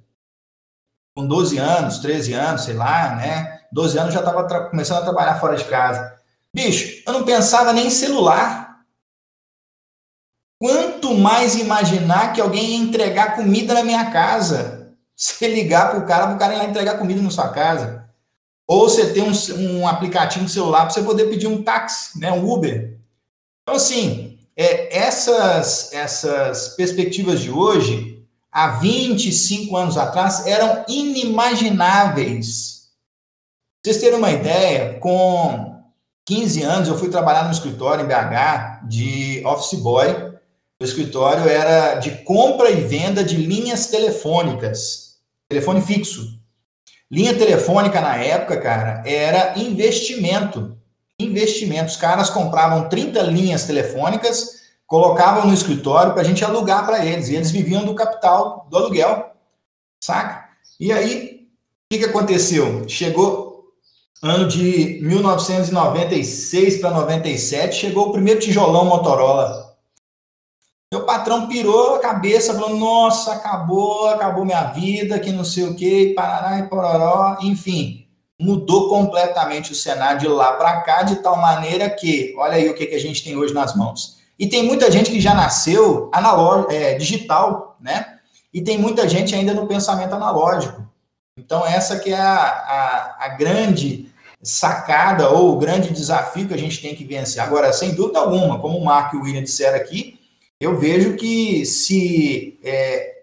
com 12 anos, 13 anos, sei lá, né? 12 anos já estava começando a trabalhar fora de casa. Bicho, eu não pensava nem em celular. Quanto mais imaginar que alguém ia entregar comida na minha casa. (laughs) Se ligar para o cara, para o cara ir lá entregar comida na sua casa. Ou você tem um, um aplicativo celular para você poder pedir um táxi, né, um Uber. Então, assim, é, essas, essas perspectivas de hoje, há 25 anos atrás, eram inimagináveis. Pra vocês terem uma ideia, com 15 anos eu fui trabalhar no escritório em BH de office boy. O escritório era de compra e venda de linhas telefônicas, telefone fixo. Linha telefônica na época, cara, era investimento. Investimento. Os caras compravam 30 linhas telefônicas, colocavam no escritório para a gente alugar para eles. E eles viviam do capital do aluguel. Saca? E aí, o que, que aconteceu? Chegou ano de 1996 para 97, chegou o primeiro tijolão Motorola. Meu patrão pirou a cabeça, falou: Nossa, acabou, acabou minha vida, que não sei o que, parará e pororó, enfim, mudou completamente o cenário de lá para cá, de tal maneira que, olha aí o que, que a gente tem hoje nas mãos. E tem muita gente que já nasceu analógico, é, digital, né? E tem muita gente ainda no pensamento analógico. Então, essa que é a, a, a grande sacada ou o grande desafio que a gente tem que vencer. Agora, sem dúvida alguma, como o Mark e o William disseram aqui, eu vejo que se é,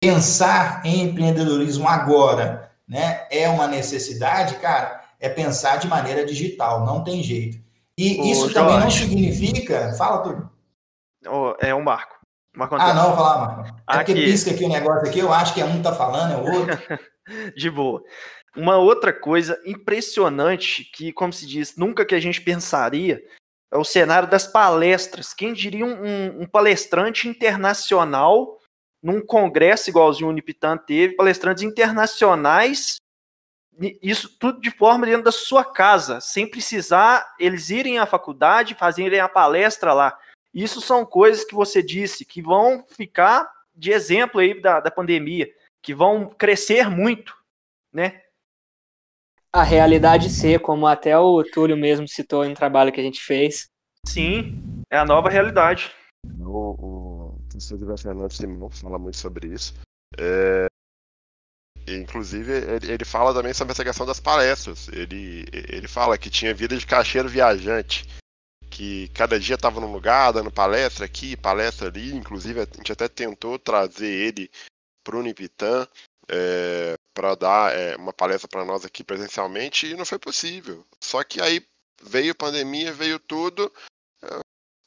pensar em empreendedorismo agora né, é uma necessidade, cara, é pensar de maneira digital, não tem jeito. E Ô, isso também não significa. Fala, tudo. é um Marco. Marco ah, não, falar, Marco. É aqui. porque pisca aqui o negócio aqui, eu acho que é um tá falando, é o outro. (laughs) de boa. Uma outra coisa impressionante que, como se diz, nunca que a gente pensaria é o cenário das palestras. Quem diria um, um palestrante internacional num congresso igualzinho o Unipitan teve, palestrantes internacionais, isso tudo de forma dentro da sua casa, sem precisar eles irem à faculdade, fazerem a palestra lá. Isso são coisas que você disse que vão ficar de exemplo aí da, da pandemia, que vão crescer muito, né? a realidade ser, como até o Túlio mesmo citou em um trabalho que a gente fez. Sim, é a nova realidade. O, professor Fernando Simão fala muito sobre isso. É, inclusive, ele, ele, fala também sobre essa questão das palestras. Ele, ele fala que tinha vida de caixeiro viajante, que cada dia estava num lugar, dando palestra aqui, palestra ali. Inclusive, a gente até tentou trazer ele para o Unipitan é, para dar é, uma palestra para nós aqui presencialmente e não foi possível. Só que aí veio pandemia, veio tudo.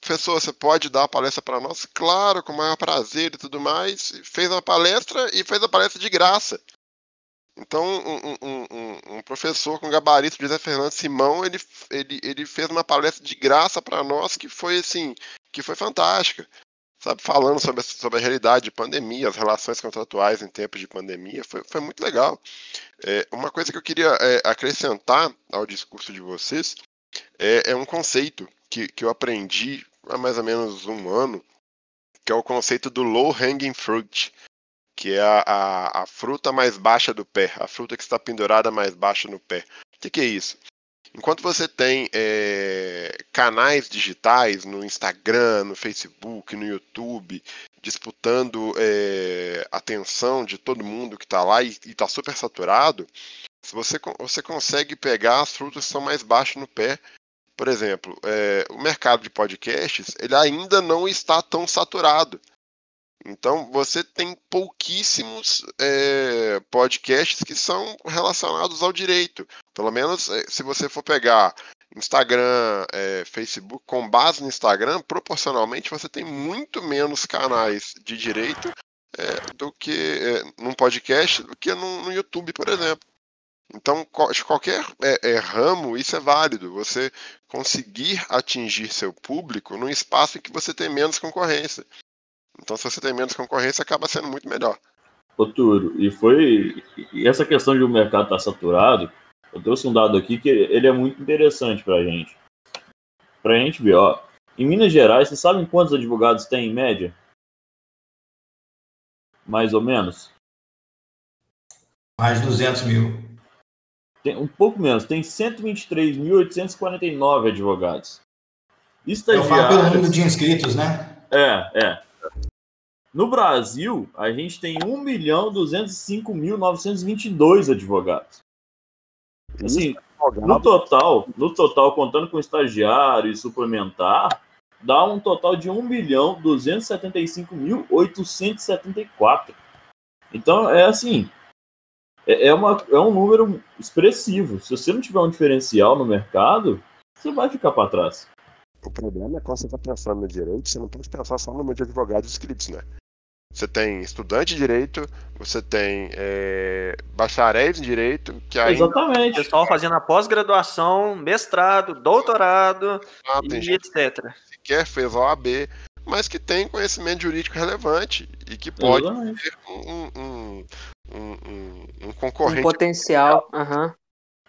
Professor, você pode dar a palestra para nós? Claro, com o maior prazer e tudo mais. Fez uma palestra e fez a palestra de graça. Então, um, um, um, um professor com gabarito, José Fernando Simão, ele, ele, ele fez uma palestra de graça para nós que foi assim, que foi fantástica sabe, falando sobre, sobre a realidade de pandemia, as relações contratuais em tempos de pandemia, foi, foi muito legal. É, uma coisa que eu queria é, acrescentar ao discurso de vocês é, é um conceito que, que eu aprendi há mais ou menos um ano, que é o conceito do low hanging fruit, que é a, a, a fruta mais baixa do pé, a fruta que está pendurada mais baixa no pé. O que, que é isso? Enquanto você tem é, canais digitais no Instagram, no Facebook, no YouTube, disputando é, atenção de todo mundo que está lá e está super saturado, você, você consegue pegar as frutas que são mais baixas no pé. Por exemplo, é, o mercado de podcasts ele ainda não está tão saturado. Então você tem pouquíssimos é, podcasts que são relacionados ao direito. Pelo menos eh, se você for pegar Instagram, é, Facebook, com base no Instagram, proporcionalmente você tem muito menos canais de direito é, do que é, num podcast do que no, no YouTube, por exemplo. Então, de qualquer é, é, ramo, isso é válido. Você conseguir atingir seu público num espaço em que você tem menos concorrência. Então, se você tem menos concorrência, acaba sendo muito melhor. Oturo, e foi. E essa questão de o mercado estar tá saturado, eu trouxe um dado aqui que ele é muito interessante para a gente. Para a gente ver, ó. Em Minas Gerais, vocês sabem quantos advogados tem em média? Mais ou menos? Mais de 200 mil. Tem, um pouco menos. Tem 123.849 advogados. Estagiários... Eu falo pelo número de inscritos, né? É, é. No Brasil, a gente tem 1.205.922 advogados. Assim, no total, no total, contando com estagiário e suplementar, dá um total de 1.275.874. Então, é assim, é, é, uma, é um número expressivo. Se você não tiver um diferencial no mercado, você vai ficar para trás. O problema é quando você está pensando no direito, você não pode pensar só no número de advogados inscritos, né? Você tem estudante de direito, você tem é, bacharéis em direito, que ainda... Exatamente. Pessoal fazendo a pós-graduação, mestrado, doutorado ah, e etc. Sequer fez OAB, mas que tem conhecimento jurídico relevante e que pode Exatamente. ter um, um, um, um, concorrente. Um potencial. Uhum.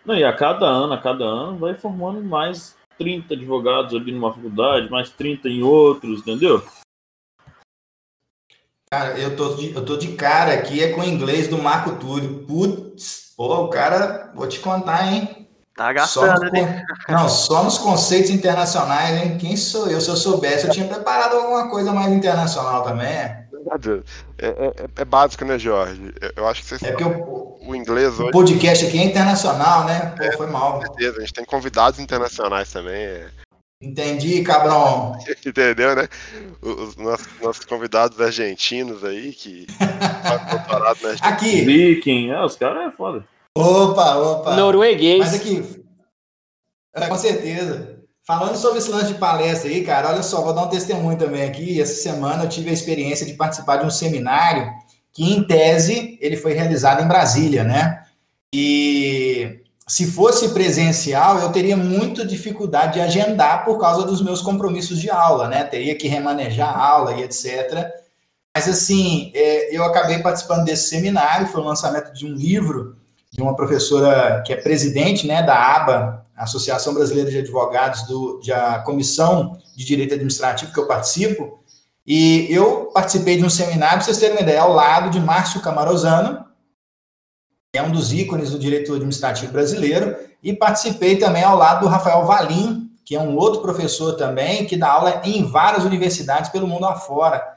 Não, e a cada ano, a cada ano, vai formando mais 30 advogados ali numa faculdade, mais 30 em outros, entendeu? Cara, eu tô, de, eu tô de cara aqui, é com o inglês do Marco Túlio. Putz, pô, o cara, vou te contar, hein? Tá gastando, né? Não, só nos conceitos internacionais, hein? Quem sou eu? Se eu soubesse, eu tinha preparado alguma coisa mais internacional também. É, é, é, é básico, né, Jorge? Eu acho que vocês é que o, o inglês hoje. O podcast aqui é internacional, né? Pô, é, foi mal. Com certeza, a gente tem convidados internacionais também. É. Entendi, cabrão. (laughs) Entendeu, né? Os nossos, nossos convidados argentinos aí que (laughs) Aqui. Viking, é, os caras é foda. Opa, opa. Norueguês. Mas aqui, é, com certeza. Falando sobre esse lance de palestra aí, cara, olha só, vou dar um testemunho também aqui. Essa semana eu tive a experiência de participar de um seminário que, em tese, ele foi realizado em Brasília, né? E se fosse presencial, eu teria muita dificuldade de agendar por causa dos meus compromissos de aula, né? Teria que remanejar a aula e etc. Mas, assim, é, eu acabei participando desse seminário, foi o lançamento de um livro de uma professora que é presidente né, da ABA, Associação Brasileira de Advogados, do, da Comissão de Direito Administrativo que eu participo, e eu participei de um seminário, para vocês terem uma ideia, ao lado de Márcio Camarosano, é um dos ícones do direito administrativo brasileiro, e participei também ao lado do Rafael Valim, que é um outro professor também, que dá aula em várias universidades pelo mundo afora.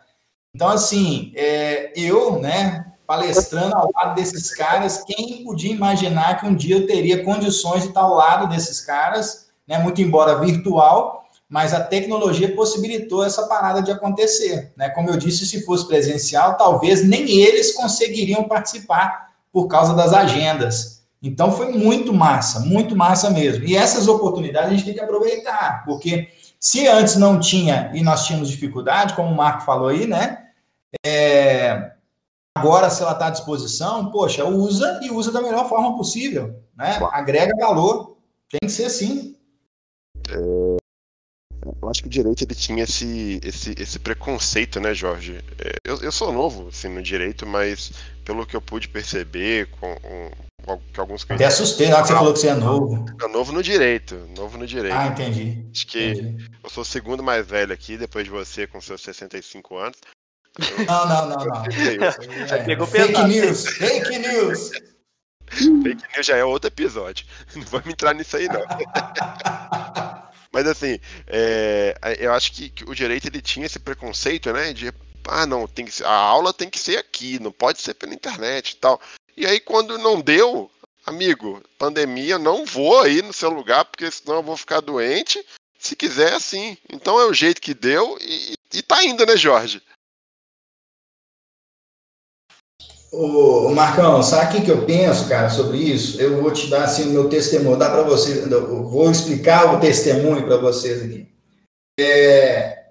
Então, assim, é, eu, né, palestrando ao lado desses caras, quem podia imaginar que um dia eu teria condições de estar ao lado desses caras, né, muito embora virtual, mas a tecnologia possibilitou essa parada de acontecer. Né? Como eu disse, se fosse presencial, talvez nem eles conseguiriam participar por causa das agendas. Então foi muito massa, muito massa mesmo. E essas oportunidades a gente tem que aproveitar, porque se antes não tinha e nós tínhamos dificuldade, como o Marco falou aí, né? É, agora, se ela está à disposição, poxa, usa e usa da melhor forma possível, né? Agrega valor, tem que ser assim. É, eu acho que o direito ele tinha esse, esse, esse preconceito, né, Jorge? É, eu, eu sou novo assim, no direito, mas pelo que eu pude perceber, com, com, com alguns Até assustei na hora que você falou que você é novo. É novo no direito, novo no direito. Ah, entendi. Acho que entendi. eu sou o segundo mais velho aqui, depois de você com seus 65 anos. Não, não, não, não. É, pegou fake news, fake news. Fake news já é outro episódio. (laughs) Não vamos entrar nisso aí, não. (laughs) Mas assim, é, eu acho que, que, o direito ele tinha esse preconceito, né? De ah, não, tem que ser, a aula tem que ser aqui, não pode ser pela internet e tal. E aí, quando não deu, amigo, pandemia, não vou aí no seu lugar, porque senão eu vou ficar doente. Se quiser, assim. Então é o jeito que deu e, e tá indo, né, Jorge? Ô, Marcão, sabe o que, eu penso, cara, sobre isso? Eu vou te dar assim o meu testemunho, dá para vocês, vou explicar o testemunho para vocês aqui. É,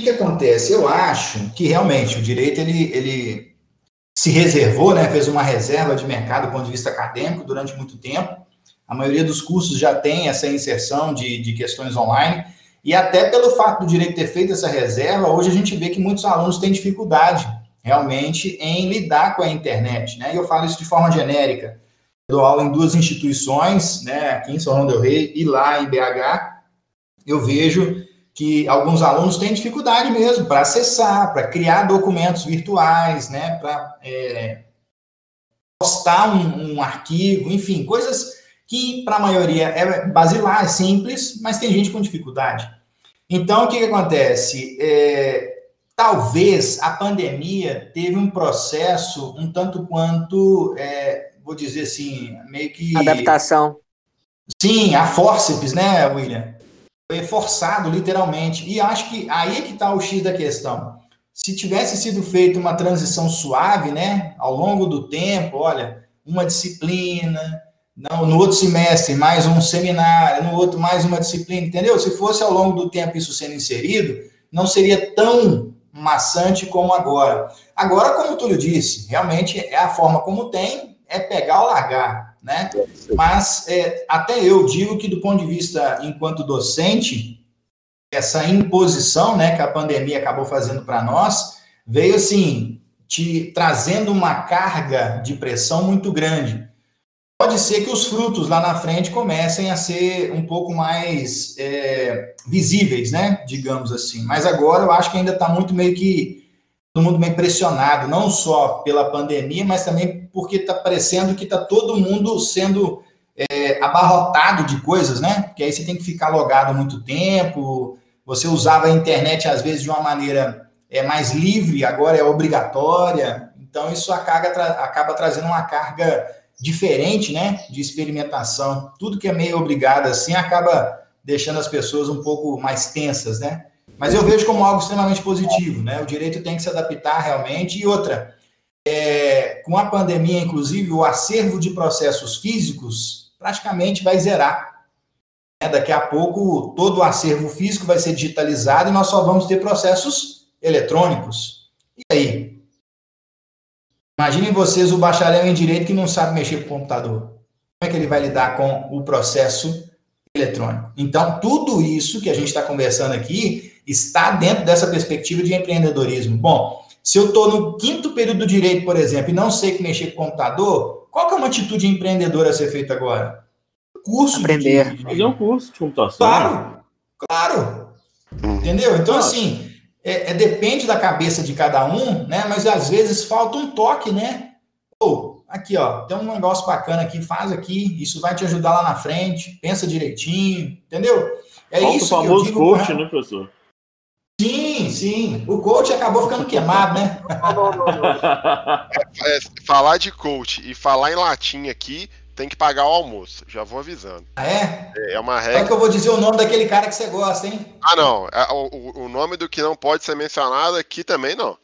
o que, que, acontece? Eu acho que realmente o direito ele, ele se reservou, né, fez uma reserva de mercado do ponto de vista acadêmico durante muito tempo. A maioria dos cursos já tem essa inserção de, de questões online. E até pelo fato do direito ter feito essa reserva, hoje a gente vê que muitos alunos têm dificuldade realmente em lidar com a internet, né? E eu falo isso de forma genérica. Eu dou aula em duas instituições, né, aqui em São João del Rei e lá em BH. Eu vejo que alguns alunos têm dificuldade mesmo para acessar, para criar documentos virtuais, né, para é, postar um, um, arquivo, enfim, coisas que para a maioria é basilar, é simples, mas tem gente com dificuldade. Então, o que, que acontece? É, talvez a pandemia teve um processo um tanto quanto, é, vou dizer assim, meio que... Adaptação. Sim, a forceps, né, William? Foi forçado, literalmente. E acho que aí é que está o X da questão. Se tivesse sido feita uma transição suave, né, ao longo do tempo, olha, uma disciplina, não, no outro semestre mais um seminário, no outro mais uma disciplina, entendeu? Se fosse ao longo do tempo isso sendo inserido, não seria tão maçante como agora. Agora, como o Túlio disse, realmente é a forma como tem, é pegar ou largar, né? Mas é, até eu digo que do ponto de vista enquanto docente, essa imposição, né, que a pandemia acabou fazendo para nós, veio assim, te trazendo uma carga de pressão muito grande. Pode ser que os frutos lá na frente comecem a ser um pouco mais é, visíveis, né? Digamos assim. Mas agora eu acho que ainda está muito meio que todo mundo meio pressionado, não só pela pandemia, mas também porque está parecendo que está todo mundo sendo é, abarrotado de coisas, né? Porque aí você tem que ficar logado muito tempo. Você usava a internet às vezes de uma maneira é, mais livre, agora é obrigatória. Então isso acaba, acaba trazendo uma carga diferente, né, de experimentação. Tudo que é meio obrigado assim acaba deixando as pessoas um pouco mais tensas, né? Mas eu vejo como algo extremamente positivo, né? O direito tem que se adaptar realmente. E outra, é, com a pandemia, inclusive, o acervo de processos físicos praticamente vai zerar. É, daqui a pouco, todo o acervo físico vai ser digitalizado e nós só vamos ter processos eletrônicos. E aí? Imaginem vocês o bacharel em direito que não sabe mexer com o computador. Como é que ele vai lidar com o processo eletrônico? Então, tudo isso que a gente está conversando aqui está dentro dessa perspectiva de empreendedorismo. Bom, se eu estou no quinto período do direito, por exemplo, e não sei que mexer com o computador, qual que é uma atitude empreendedora a ser feita agora? Curso Aprender. De... Fazer um curso de computação. Claro, claro. Entendeu? Então, assim, é, é, depende da cabeça de cada um, né? Mas às vezes falta um toque, né? Pô, aqui, ó, tem um negócio bacana aqui, faz aqui, isso vai te ajudar lá na frente, pensa direitinho, entendeu? É falta isso o famoso que eu digo coach, né, professor? Sim, sim. O coach acabou ficando queimado, né? (laughs) é, falar de coach e falar em latim aqui tem que pagar o almoço. Já vou avisando. Ah, é? É, é uma regra. Só que eu vou dizer o nome daquele cara que você gosta, hein? Ah, não. É, o, o nome do que não pode ser mencionado aqui também não.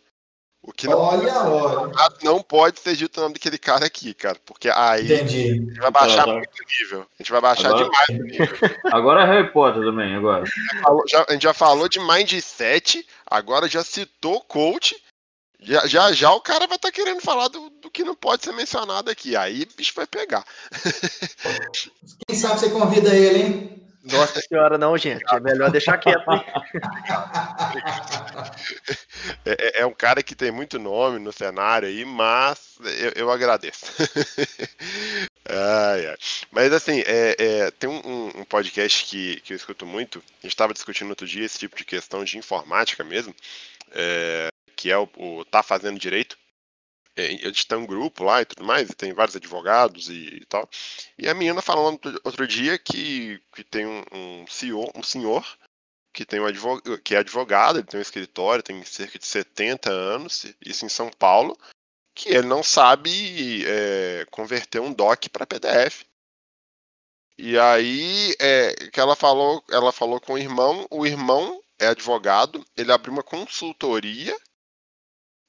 O que não, olha, olha. não pode ser dito o nome daquele cara aqui, cara. Porque aí Entendi. a gente vai baixar tá, tá. muito nível. A gente vai baixar agora... demais o nível. (laughs) Agora é Harry Potter também, agora. Já, a gente já falou de Mindset, agora já citou coach. Já, já, já o cara vai estar tá querendo falar do, do, que não pode ser mencionado aqui. Aí o bicho vai pegar. (laughs) Quem sabe você convida ele, hein? Nossa senhora, não, gente. É melhor deixar quieto. É, é, um cara que tem muito nome no cenário aí, mas eu, eu agradeço. (laughs) ai, ai. Mas assim, é, é tem um, um, podcast que, que eu escuto muito. A gente estava discutindo outro dia esse tipo de questão de informática mesmo. É, que é o, o Tá Fazendo Direito. É, eles têm um grupo lá e tudo mais, e tem vários advogados e, e tal. E a menina falando outro dia que, que tem um, um CEO, um senhor que, tem um advogado, que é advogado, ele tem um escritório, tem cerca de 70 anos, isso em São Paulo, que ele não sabe é, converter um doc para PDF. E aí é, que ela falou, ela falou com o irmão, o irmão é advogado, ele abriu uma consultoria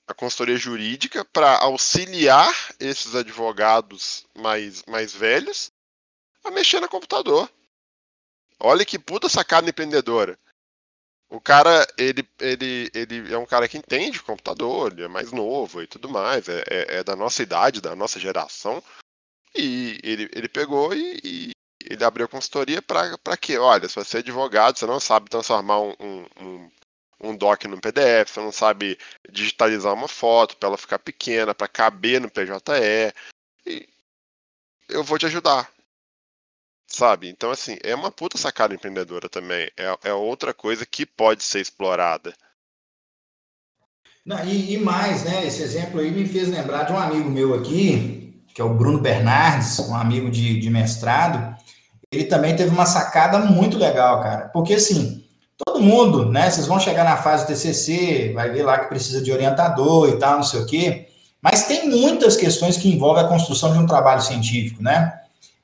a consultoria jurídica para auxiliar esses advogados mais, mais velhos a mexer no computador. Olha que puta sacada empreendedora. O cara, ele, ele, ele é um cara que entende computador, ele é mais novo e tudo mais, é, é, é da nossa idade, da nossa geração. E ele, ele pegou e, e ele abriu a consultoria para quê? Olha, se você é advogado, você não sabe transformar um, um, um doc no PDF, você não sabe digitalizar uma foto para ela ficar pequena, para caber no PJE, e eu vou te ajudar. Sabe? Então, assim, é uma puta sacada empreendedora também. É, é outra coisa que pode ser explorada. Não, e, e, mais, né? Esse exemplo aí me fez lembrar de um amigo meu aqui, que é o Bruno Bernardes, um amigo de, de mestrado. Ele também teve uma sacada muito legal, cara. Porque, assim, todo mundo, né? Vocês vão chegar na fase do TCC, vai ver lá que precisa de orientador e tal, não sei o quê. Mas tem muitas questões que envolvem a construção de um trabalho científico, né?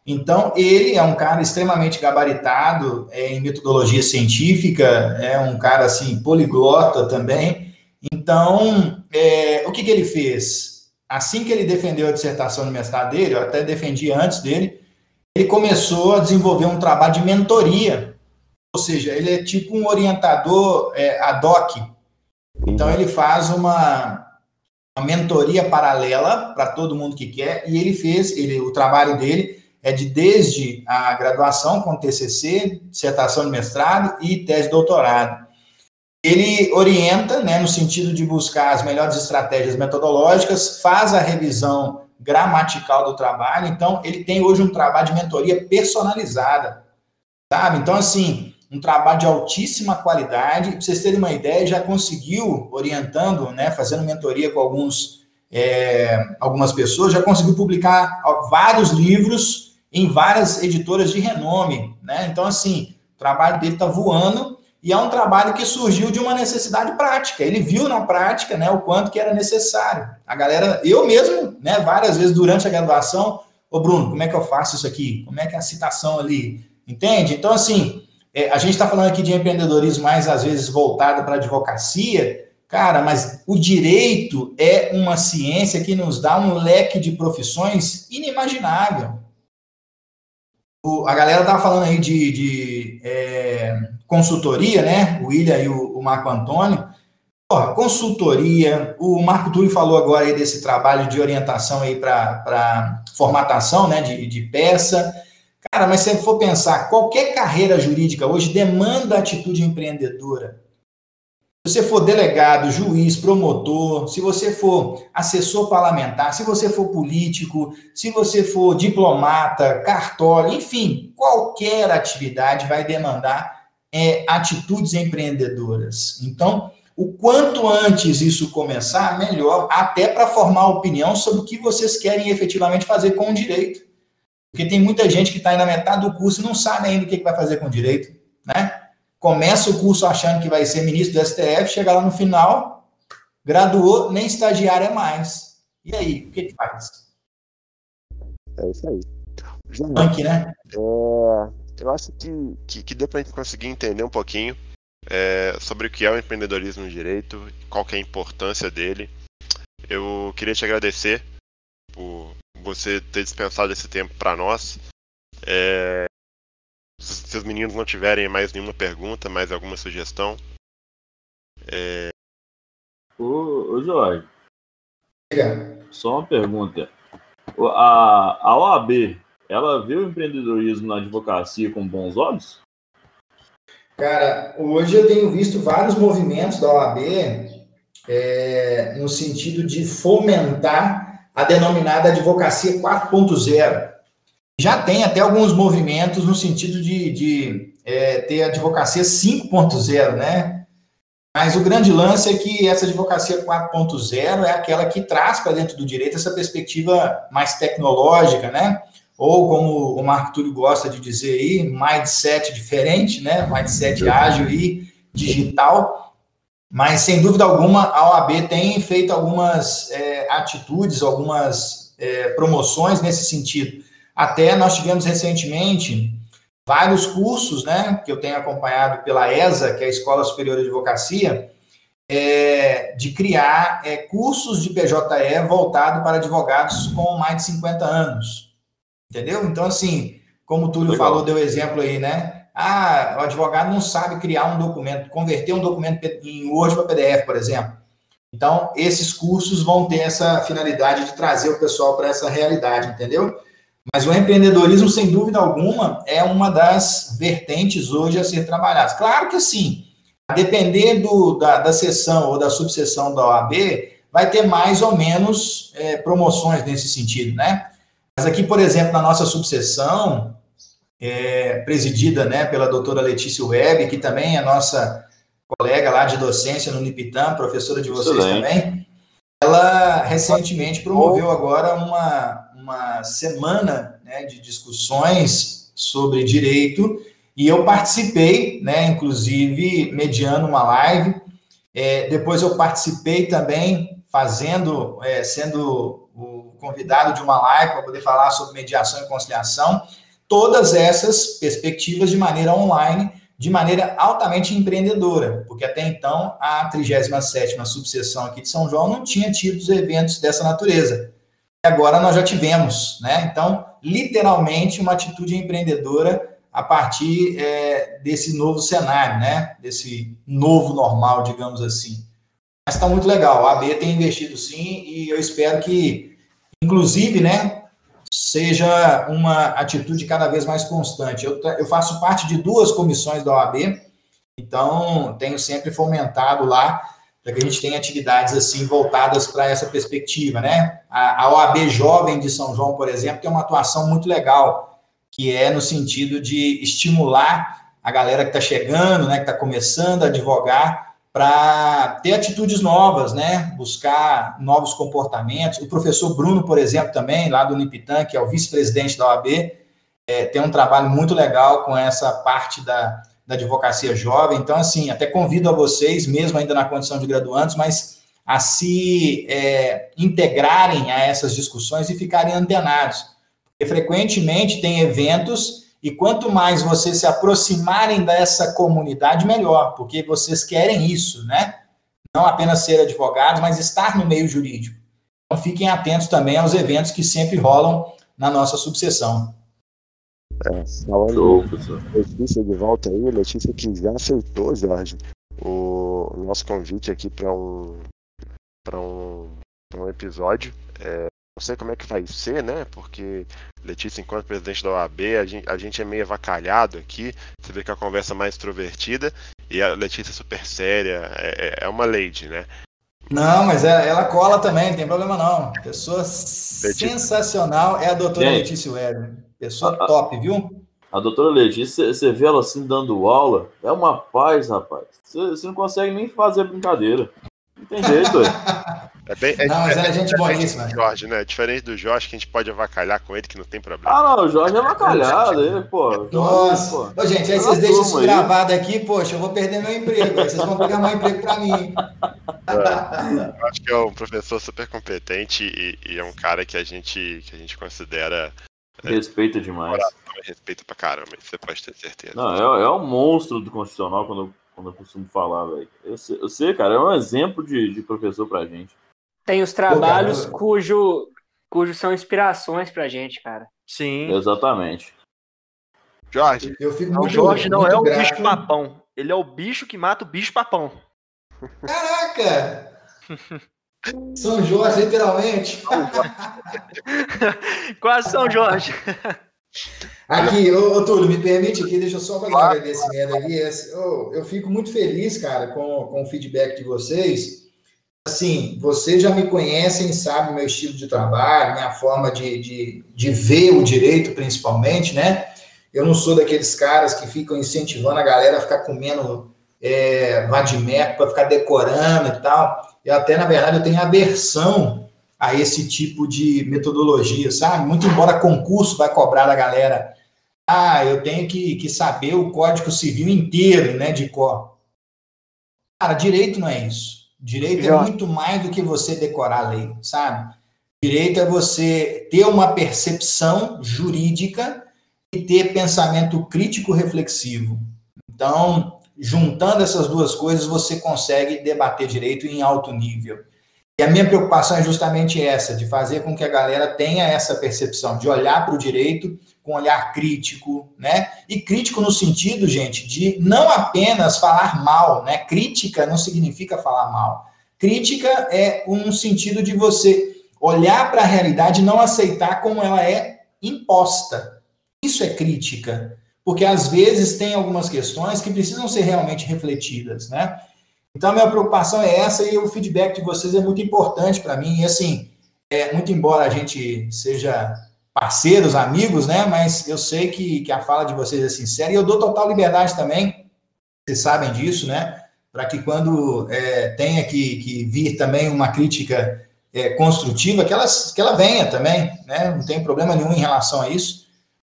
Então, ele é um cara extremamente gabaritado é, em metodologia científica, é um cara, assim, poliglota também. Então, é, o que, que ele fez? Assim que ele defendeu a dissertação no mestrado dele, eu até defendi antes dele, ele começou a desenvolver um trabalho de mentoria, ou seja, ele é tipo um orientador é, ad hoc. Então, ele faz uma, uma mentoria paralela para todo mundo que quer, e ele fez, ele, o trabalho dele é de desde a graduação com TCC, dissertação de mestrado e tese de doutorado. Ele orienta, né, no sentido de buscar as melhores estratégias metodológicas, faz a revisão gramatical do trabalho, então ele tem hoje um trabalho de mentoria personalizada, sabe? Então, assim, um trabalho de altíssima qualidade, para vocês terem uma ideia, já conseguiu, orientando, né, fazendo mentoria com alguns, é, algumas pessoas, já conseguiu publicar vários livros em várias editoras de renome, né? Então, assim, o trabalho dele está voando e é um trabalho que surgiu de uma necessidade prática. Ele viu na prática, né, o quanto que era necessário. A galera, eu mesmo, né, várias vezes durante a graduação, ô Bruno, como é que eu faço isso aqui? Como é que é a citação ali? Entende? Então, assim, é, a gente está falando aqui de empreendedorismo mais, às vezes, voltado para a advocacia, cara, mas o direito é uma ciência que nos dá um leque de profissões inimaginável. O, a galera tava falando aí de, de é, consultoria, né? O William e o, o Marco Antônio. Porra, consultoria, o Marco Túlio falou agora aí desse trabalho de orientação aí para formatação né, de, de peça. Cara, mas se for pensar, qualquer carreira jurídica hoje demanda atitude empreendedora. Se você for delegado, juiz, promotor, se você for assessor parlamentar, se você for político, se você for diplomata, cartório, enfim, qualquer atividade vai demandar é, atitudes empreendedoras. Então, o quanto antes isso começar, melhor, até para formar opinião sobre o que vocês querem efetivamente fazer com o direito. Porque tem muita gente que está aí na metade do curso e não sabe ainda o que, que vai fazer com o direito, né? começa o curso achando que vai ser ministro do STF, chega lá no final, graduou, nem estagiário é mais. E aí, o que, que faz? É isso aí. Punk, né? É, eu acho que, que, que deu para a gente conseguir entender um pouquinho é, sobre o que é o empreendedorismo no direito, qual que é a importância dele. Eu queria te agradecer por você ter dispensado esse tempo para nós. É, se os meninos não tiverem mais nenhuma pergunta, mais alguma sugestão. É... Ô, ô Jorge. Só uma pergunta. A, a OAB, ela vê o empreendedorismo na advocacia com bons olhos? Cara, hoje eu tenho visto vários movimentos da OAB é, no sentido de fomentar a denominada advocacia 4.0 já tem até alguns movimentos no sentido de, de é, ter advocacia 5.0, né? Mas o grande lance é que essa advocacia 4.0 é aquela que traz para dentro do direito essa perspectiva mais tecnológica, né? Ou como o Marco Túlio gosta de dizer aí, mindset diferente, né? Mindset ágil e digital. Mas, sem dúvida alguma, a OAB tem feito algumas é, atitudes, algumas é, promoções nesse sentido. Até nós tivemos recentemente vários cursos, né, que eu tenho acompanhado pela ESA, que é a Escola Superior de Advocacia, é, de criar é, cursos de PJE voltado para advogados com mais de 50 anos. Entendeu? Então, assim, como o Túlio Legal. falou, deu exemplo aí, né? Ah, o advogado não sabe criar um documento, converter um documento em Word para PDF, por exemplo. Então, esses cursos vão ter essa finalidade de trazer o pessoal para essa realidade, entendeu? Mas o empreendedorismo, sem dúvida alguma, é uma das vertentes hoje a ser trabalhadas. Claro que sim, a depender do, da, da seção ou da subseção da OAB, vai ter mais ou menos é, promoções nesse sentido, né? Mas aqui, por exemplo, na nossa subseção, é, presidida né, pela doutora Letícia Webb, que também é nossa colega lá de docência no Nipitam, professora de vocês Excelente. também, ela recentemente promoveu agora uma, uma semana né, de discussões sobre direito e eu participei, né, inclusive mediando uma live. É, depois eu participei também fazendo, é, sendo o convidado de uma live para poder falar sobre mediação e conciliação. Todas essas perspectivas de maneira online, de maneira altamente empreendedora, porque até então a 37ª subseção aqui de São João não tinha tido eventos dessa natureza. Agora nós já tivemos, né? Então, literalmente uma atitude empreendedora a partir é, desse novo cenário, né? Desse novo normal, digamos assim. Mas está muito legal. A AB tem investido sim e eu espero que, inclusive, né, seja uma atitude cada vez mais constante. Eu, eu faço parte de duas comissões da OAB, então tenho sempre fomentado lá para que a gente tenha atividades assim voltadas para essa perspectiva, né? A, a OAB Jovem de São João, por exemplo, tem uma atuação muito legal que é no sentido de estimular a galera que está chegando, né, que está começando a advogar, para ter atitudes novas, né, buscar novos comportamentos. O professor Bruno, por exemplo, também, lá do Unipitan, que é o vice-presidente da OAB, é, tem um trabalho muito legal com essa parte da, da advocacia jovem. Então, assim, até convido a vocês, mesmo ainda na condição de graduantes, mas a se é, integrarem a essas discussões e ficarem antenados porque frequentemente tem eventos e quanto mais vocês se aproximarem dessa comunidade, melhor, porque vocês querem isso, né? Não apenas ser advogados, mas estar no meio jurídico. Então fiquem atentos também aos eventos que sempre rolam na nossa subseção. É, falando Letícia de volta aí, Letícia que já aceitou, Jorge, o nosso convite aqui para um, para um, um episódio. É, não sei como é que vai ser, né? Porque Letícia, enquanto presidente da OAB, a gente, a gente é meio avacalhado aqui. Você vê que a conversa é mais extrovertida e a Letícia é super séria, é, é, é uma lady, né? Não, mas ela, ela, cola também, não tem problema não. Pessoa Letícia. sensacional é a doutora gente, Letícia Weber. Pessoa a, top, viu? A doutora Letícia, você vê ela assim dando aula, é uma paz, rapaz. Você, você não consegue nem fazer brincadeira. Não tem jeito, (laughs) É bem, é, não, mas é, é gente boníssima. Jorge, né? Diferente do Jorge, que a gente pode avacalhar com ele, que não tem problema. Ah, não, o Jorge é avacalhado, ele, pô. Nossa. Jorge, pô. Ô, gente, aí vocês deixam isso gravado aqui, poxa, eu vou perder meu emprego. Aí vocês vão pegar meu emprego pra mim. É, eu acho que é um professor super competente e, e, é um cara que a gente, que a gente considera. É, Respeita demais. Respeita pra caramba, você pode ter certeza. Não, é, é um monstro do constitucional quando, quando eu costumo falar, velho. Eu, eu, sei, cara, é um exemplo de, de professor pra gente. Tem os trabalhos Pô, cujo, cujo são inspirações pra gente, cara. Sim. Exatamente. Jorge. Eu fico muito, o Jorge não é o grato. bicho papão. Ele é o bicho que mata o bicho papão. Caraca! São Jorge, literalmente. (laughs) Quase São Jorge. Aqui, ô, ô Túlio, me permite aqui, deixa eu só fazer um agradecimento aqui. Eu, eu fico muito feliz, cara, com, com o feedback de vocês assim, vocês já me conhecem, sabem meu estilo de trabalho, minha forma de, de, de ver o direito, principalmente, né? Eu não sou daqueles caras que ficam incentivando a galera a ficar comendo é, vadimeco para ficar decorando e tal. E até, na verdade, eu tenho aversão a esse tipo de metodologia, sabe? Muito embora concurso vai cobrar da galera, ah, eu tenho que, que saber o Código Civil inteiro, né, de cor. Cara, direito não é isso. Direito é muito mais do que você decorar a lei, sabe? Direito é você ter uma percepção jurídica e ter pensamento crítico reflexivo. Então, juntando essas duas coisas, você consegue debater direito em alto nível. E a minha preocupação é justamente essa, de fazer com que a galera tenha essa percepção, de olhar para o direito com olhar crítico, né? E crítico no sentido, gente, de não apenas falar mal, né? Crítica não significa falar mal. Crítica é um sentido de você olhar para a realidade e não aceitar como ela é imposta. Isso é crítica, porque às vezes tem algumas questões que precisam ser realmente refletidas, né? Então, minha preocupação é essa e o feedback de vocês é muito importante para mim. E, assim, é, muito embora a gente seja parceiros, amigos, né? Mas eu sei que, que a fala de vocês é sincera e eu dou total liberdade também, vocês sabem disso, né? Para que quando é, tenha que, que, vir também uma crítica é, construtiva, que ela, que ela venha também, né? Não tem problema nenhum em relação a isso.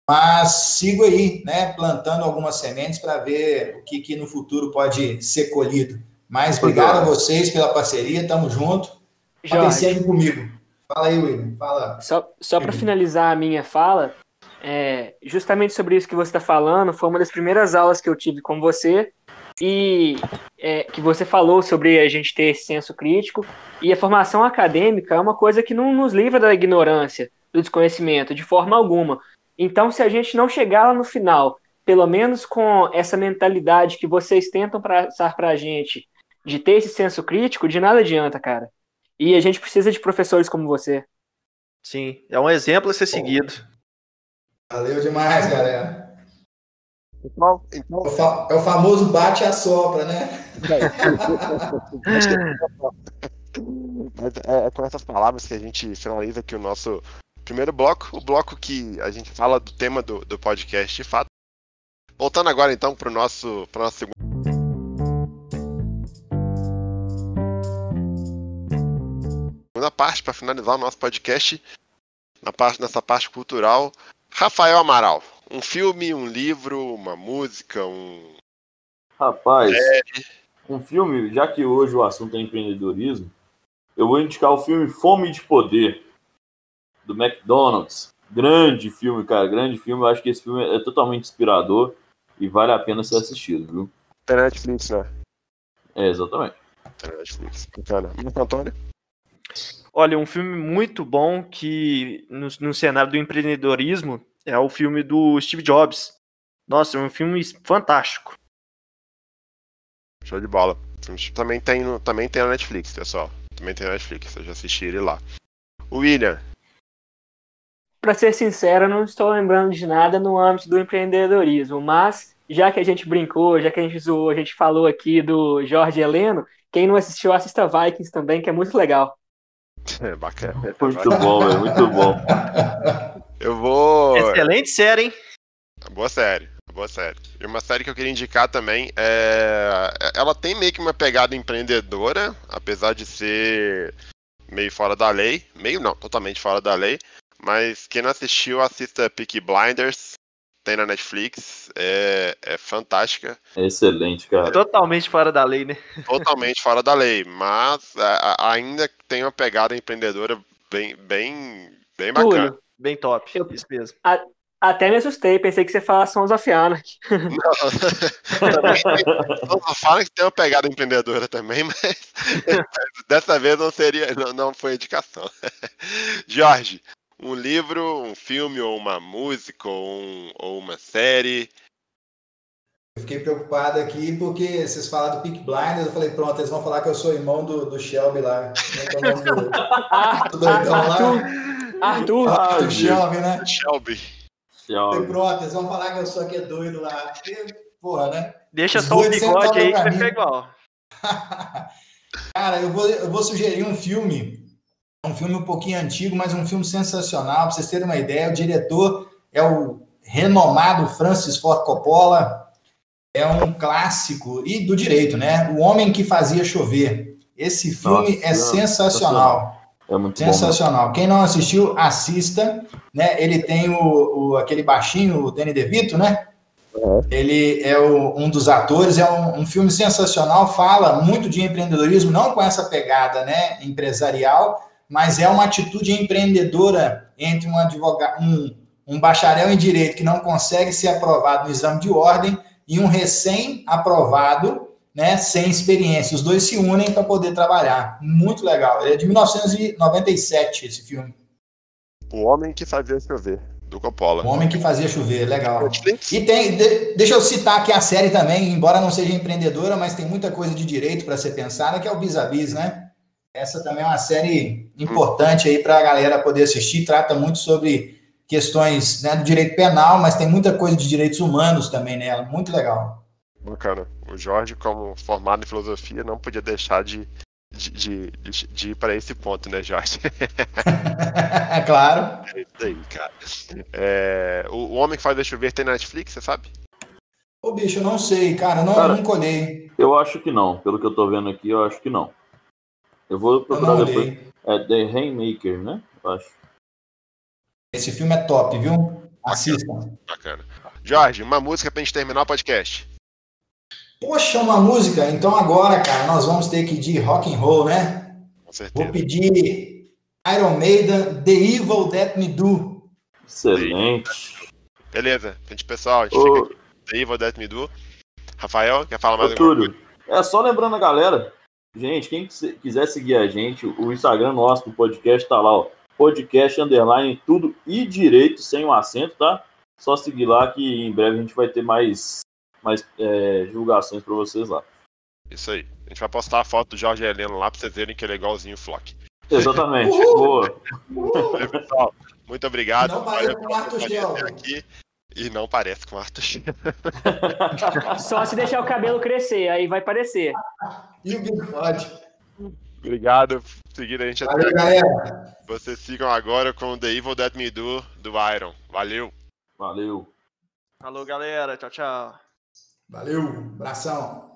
Mas sigo aí, né? Plantando algumas sementes para ver o que, que no futuro pode ser colhido. Mas obrigado a vocês pela parceria, tamo junto. Jorge, comigo. Fala aí, William. Fala. Só, só para finalizar a minha fala, é, justamente sobre isso que você está falando, foi uma das primeiras aulas que eu tive com você e é, que você falou sobre a gente ter esse senso crítico e a formação acadêmica é uma coisa que não nos livra da ignorância, do desconhecimento, de forma alguma. Então, se a gente não chegar lá no final, pelo menos com essa mentalidade que vocês tentam passar para a gente de ter esse senso crítico, de nada adianta, cara. E a gente precisa de professores como você. Sim, é um exemplo a ser seguido. Valeu demais, galera. Então, então... É o famoso bate a sopra, né? é, é com essas palavras que a gente finaliza aqui o nosso primeiro bloco, o bloco que a gente fala do tema do, do podcast de fato. Voltando agora então para o nosso, nosso segundo segunda parte para finalizar o nosso podcast na parte nessa parte cultural. Rafael Amaral, um filme, um livro, uma música, um Rapaz, é... um filme, já que hoje o assunto é empreendedorismo, eu vou indicar o filme Fome de Poder do McDonald's. Grande filme, cara, grande filme. Eu acho que esse filme é totalmente inspirador e vale a pena ser assistido, viu? Tem Netflix, né? É, exatamente. Tem Netflix. Bacana. Marco Antônio? Olha, um filme muito bom que no, no, cenário do empreendedorismo é o filme do Steve Jobs. Nossa, é um filme fantástico. Show de bola. Também tem, também tem na Netflix, pessoal. Também tem na Netflix, eu já assisti ele lá. William. Para ser sincero, não estou lembrando de nada no âmbito do empreendedorismo, mas já que a gente brincou, já que a gente zoou, a gente falou aqui do Jorge Heleno, quem não assistiu, assista Vikings também, que é muito legal. É bacana. Muito bom, é muito bom. Eu vou. Excelente série, hein? Boa série, boa série. E uma série que eu queria indicar também é. Ela tem meio que uma pegada empreendedora, apesar de ser meio fora da lei. Meio não, totalmente fora da lei. Mas quem não assistiu, assista Peaky Blinders tem na Netflix, é, é fantástica. É excelente, cara. Totalmente fora da lei, né? Totalmente fora da lei, mas a, a, ainda tem uma pegada empreendedora bem, bem, bem bacana. Túlio, bem top, Eu, isso mesmo. A, até me assustei, pensei que você falasse Sons of Anarchy. Não, (laughs) também Sons tem uma pegada empreendedora também, mas (laughs) dessa vez não seria, não, não foi indicação. (laughs) Jorge, um livro, um filme, ou uma música, ou, um, ou uma série. Eu fiquei preocupado aqui porque vocês falaram do Peak Blinders, eu falei, pronto, eles vão falar que eu sou irmão do, do Shelby lá. Né, é do, do doidão lá. Arthur, Arthur Shelby, né? Shelby. Shelby. Pronto, eles vão falar que eu sou aqui doido lá. porra, né? Deixa só o bigode aí que vai ficar igual. (laughs) Cara, eu vou, eu vou sugerir um filme é um filme um pouquinho antigo, mas um filme sensacional. Para vocês terem uma ideia, o diretor é o renomado Francis Ford Coppola. É um clássico e do direito, né? O Homem que Fazia Chover. Esse filme Nossa, é sensacional. É muito sensacional. Bom. Quem não assistiu, assista. Né? Ele tem o, o aquele baixinho, o Danny DeVito, né? É. Ele é o, um dos atores, é um, um, filme sensacional, fala muito de empreendedorismo, não com essa pegada né, empresarial, mas é uma atitude empreendedora entre um advogado, um, um bacharel em direito que não consegue ser aprovado no exame de ordem e um recém-aprovado, né, sem experiência. Os dois se unem para poder trabalhar. Muito legal. Ele é de 1997, esse filme. O Homem que Fazia Chover, do Coppola. O Homem que Fazia Chover, legal. E tem, de, deixa eu citar aqui a série também, embora não seja empreendedora, mas tem muita coisa de direito para ser pensada, que é o Bis a Bis, né? Essa também é uma série importante aí para a galera poder assistir. Trata muito sobre questões né, do direito penal, mas tem muita coisa de direitos humanos também nela. Muito legal. Bacana. O Jorge, como formado em filosofia, não podia deixar de, de, de, de, de ir para esse ponto, né, Jorge? (laughs) (laughs) É claro. É isso aí, cara. É, o, o Homem que Faz Deixa Chover tem na Netflix, você sabe? Ô, bicho, eu não sei, cara, eu não, Cara, nunca olhei. Eu acho que não. Pelo que eu tô vendo aqui, eu acho que não. Eu vou Eu procurar não depois. É The Rainmaker, né? Eu acho. Esse filme é top, viu? Assistam. Bacana. Jorge, uma música pra gente terminar o podcast. Poxa, uma música. Então agora, cara, nós vamos ter que ir de rock and roll, né? Com Vou certeza. pedir Iron Maiden, The Evil That Me Do. Excelente. Beleza. Gente, pessoal, a gente Ô, fica aqui. Daí, vou dar me do. Rafael, quer falar mais Ô, alguma coisa? É só lembrando a galera, gente, quem quise- quiser seguir a gente, o Instagram nosso do podcast tá lá, ó. Podcast underline tudo e direito sem o acento, tá? Só seguir lá que em breve a gente vai ter mais, mais é, divulgações pra vocês lá. Isso aí. A gente vai postar a foto do Jorge Heleno lá pra vocês verem que ele é igualzinho o Flock. Exatamente. Uhul! Boa. Valeu, pessoal. Muito obrigado. Não Valeu até aqui. E não parece com o Arthur. (laughs) Só se deixar o cabelo crescer, aí vai parecer. E o bigode. Obrigado por seguir a gente até Valeu, aqui. galera. Vocês ficam agora com The Evil That Me Do, do Iron. Valeu. Valeu. Falou, galera. Tchau, tchau. Valeu. Abração.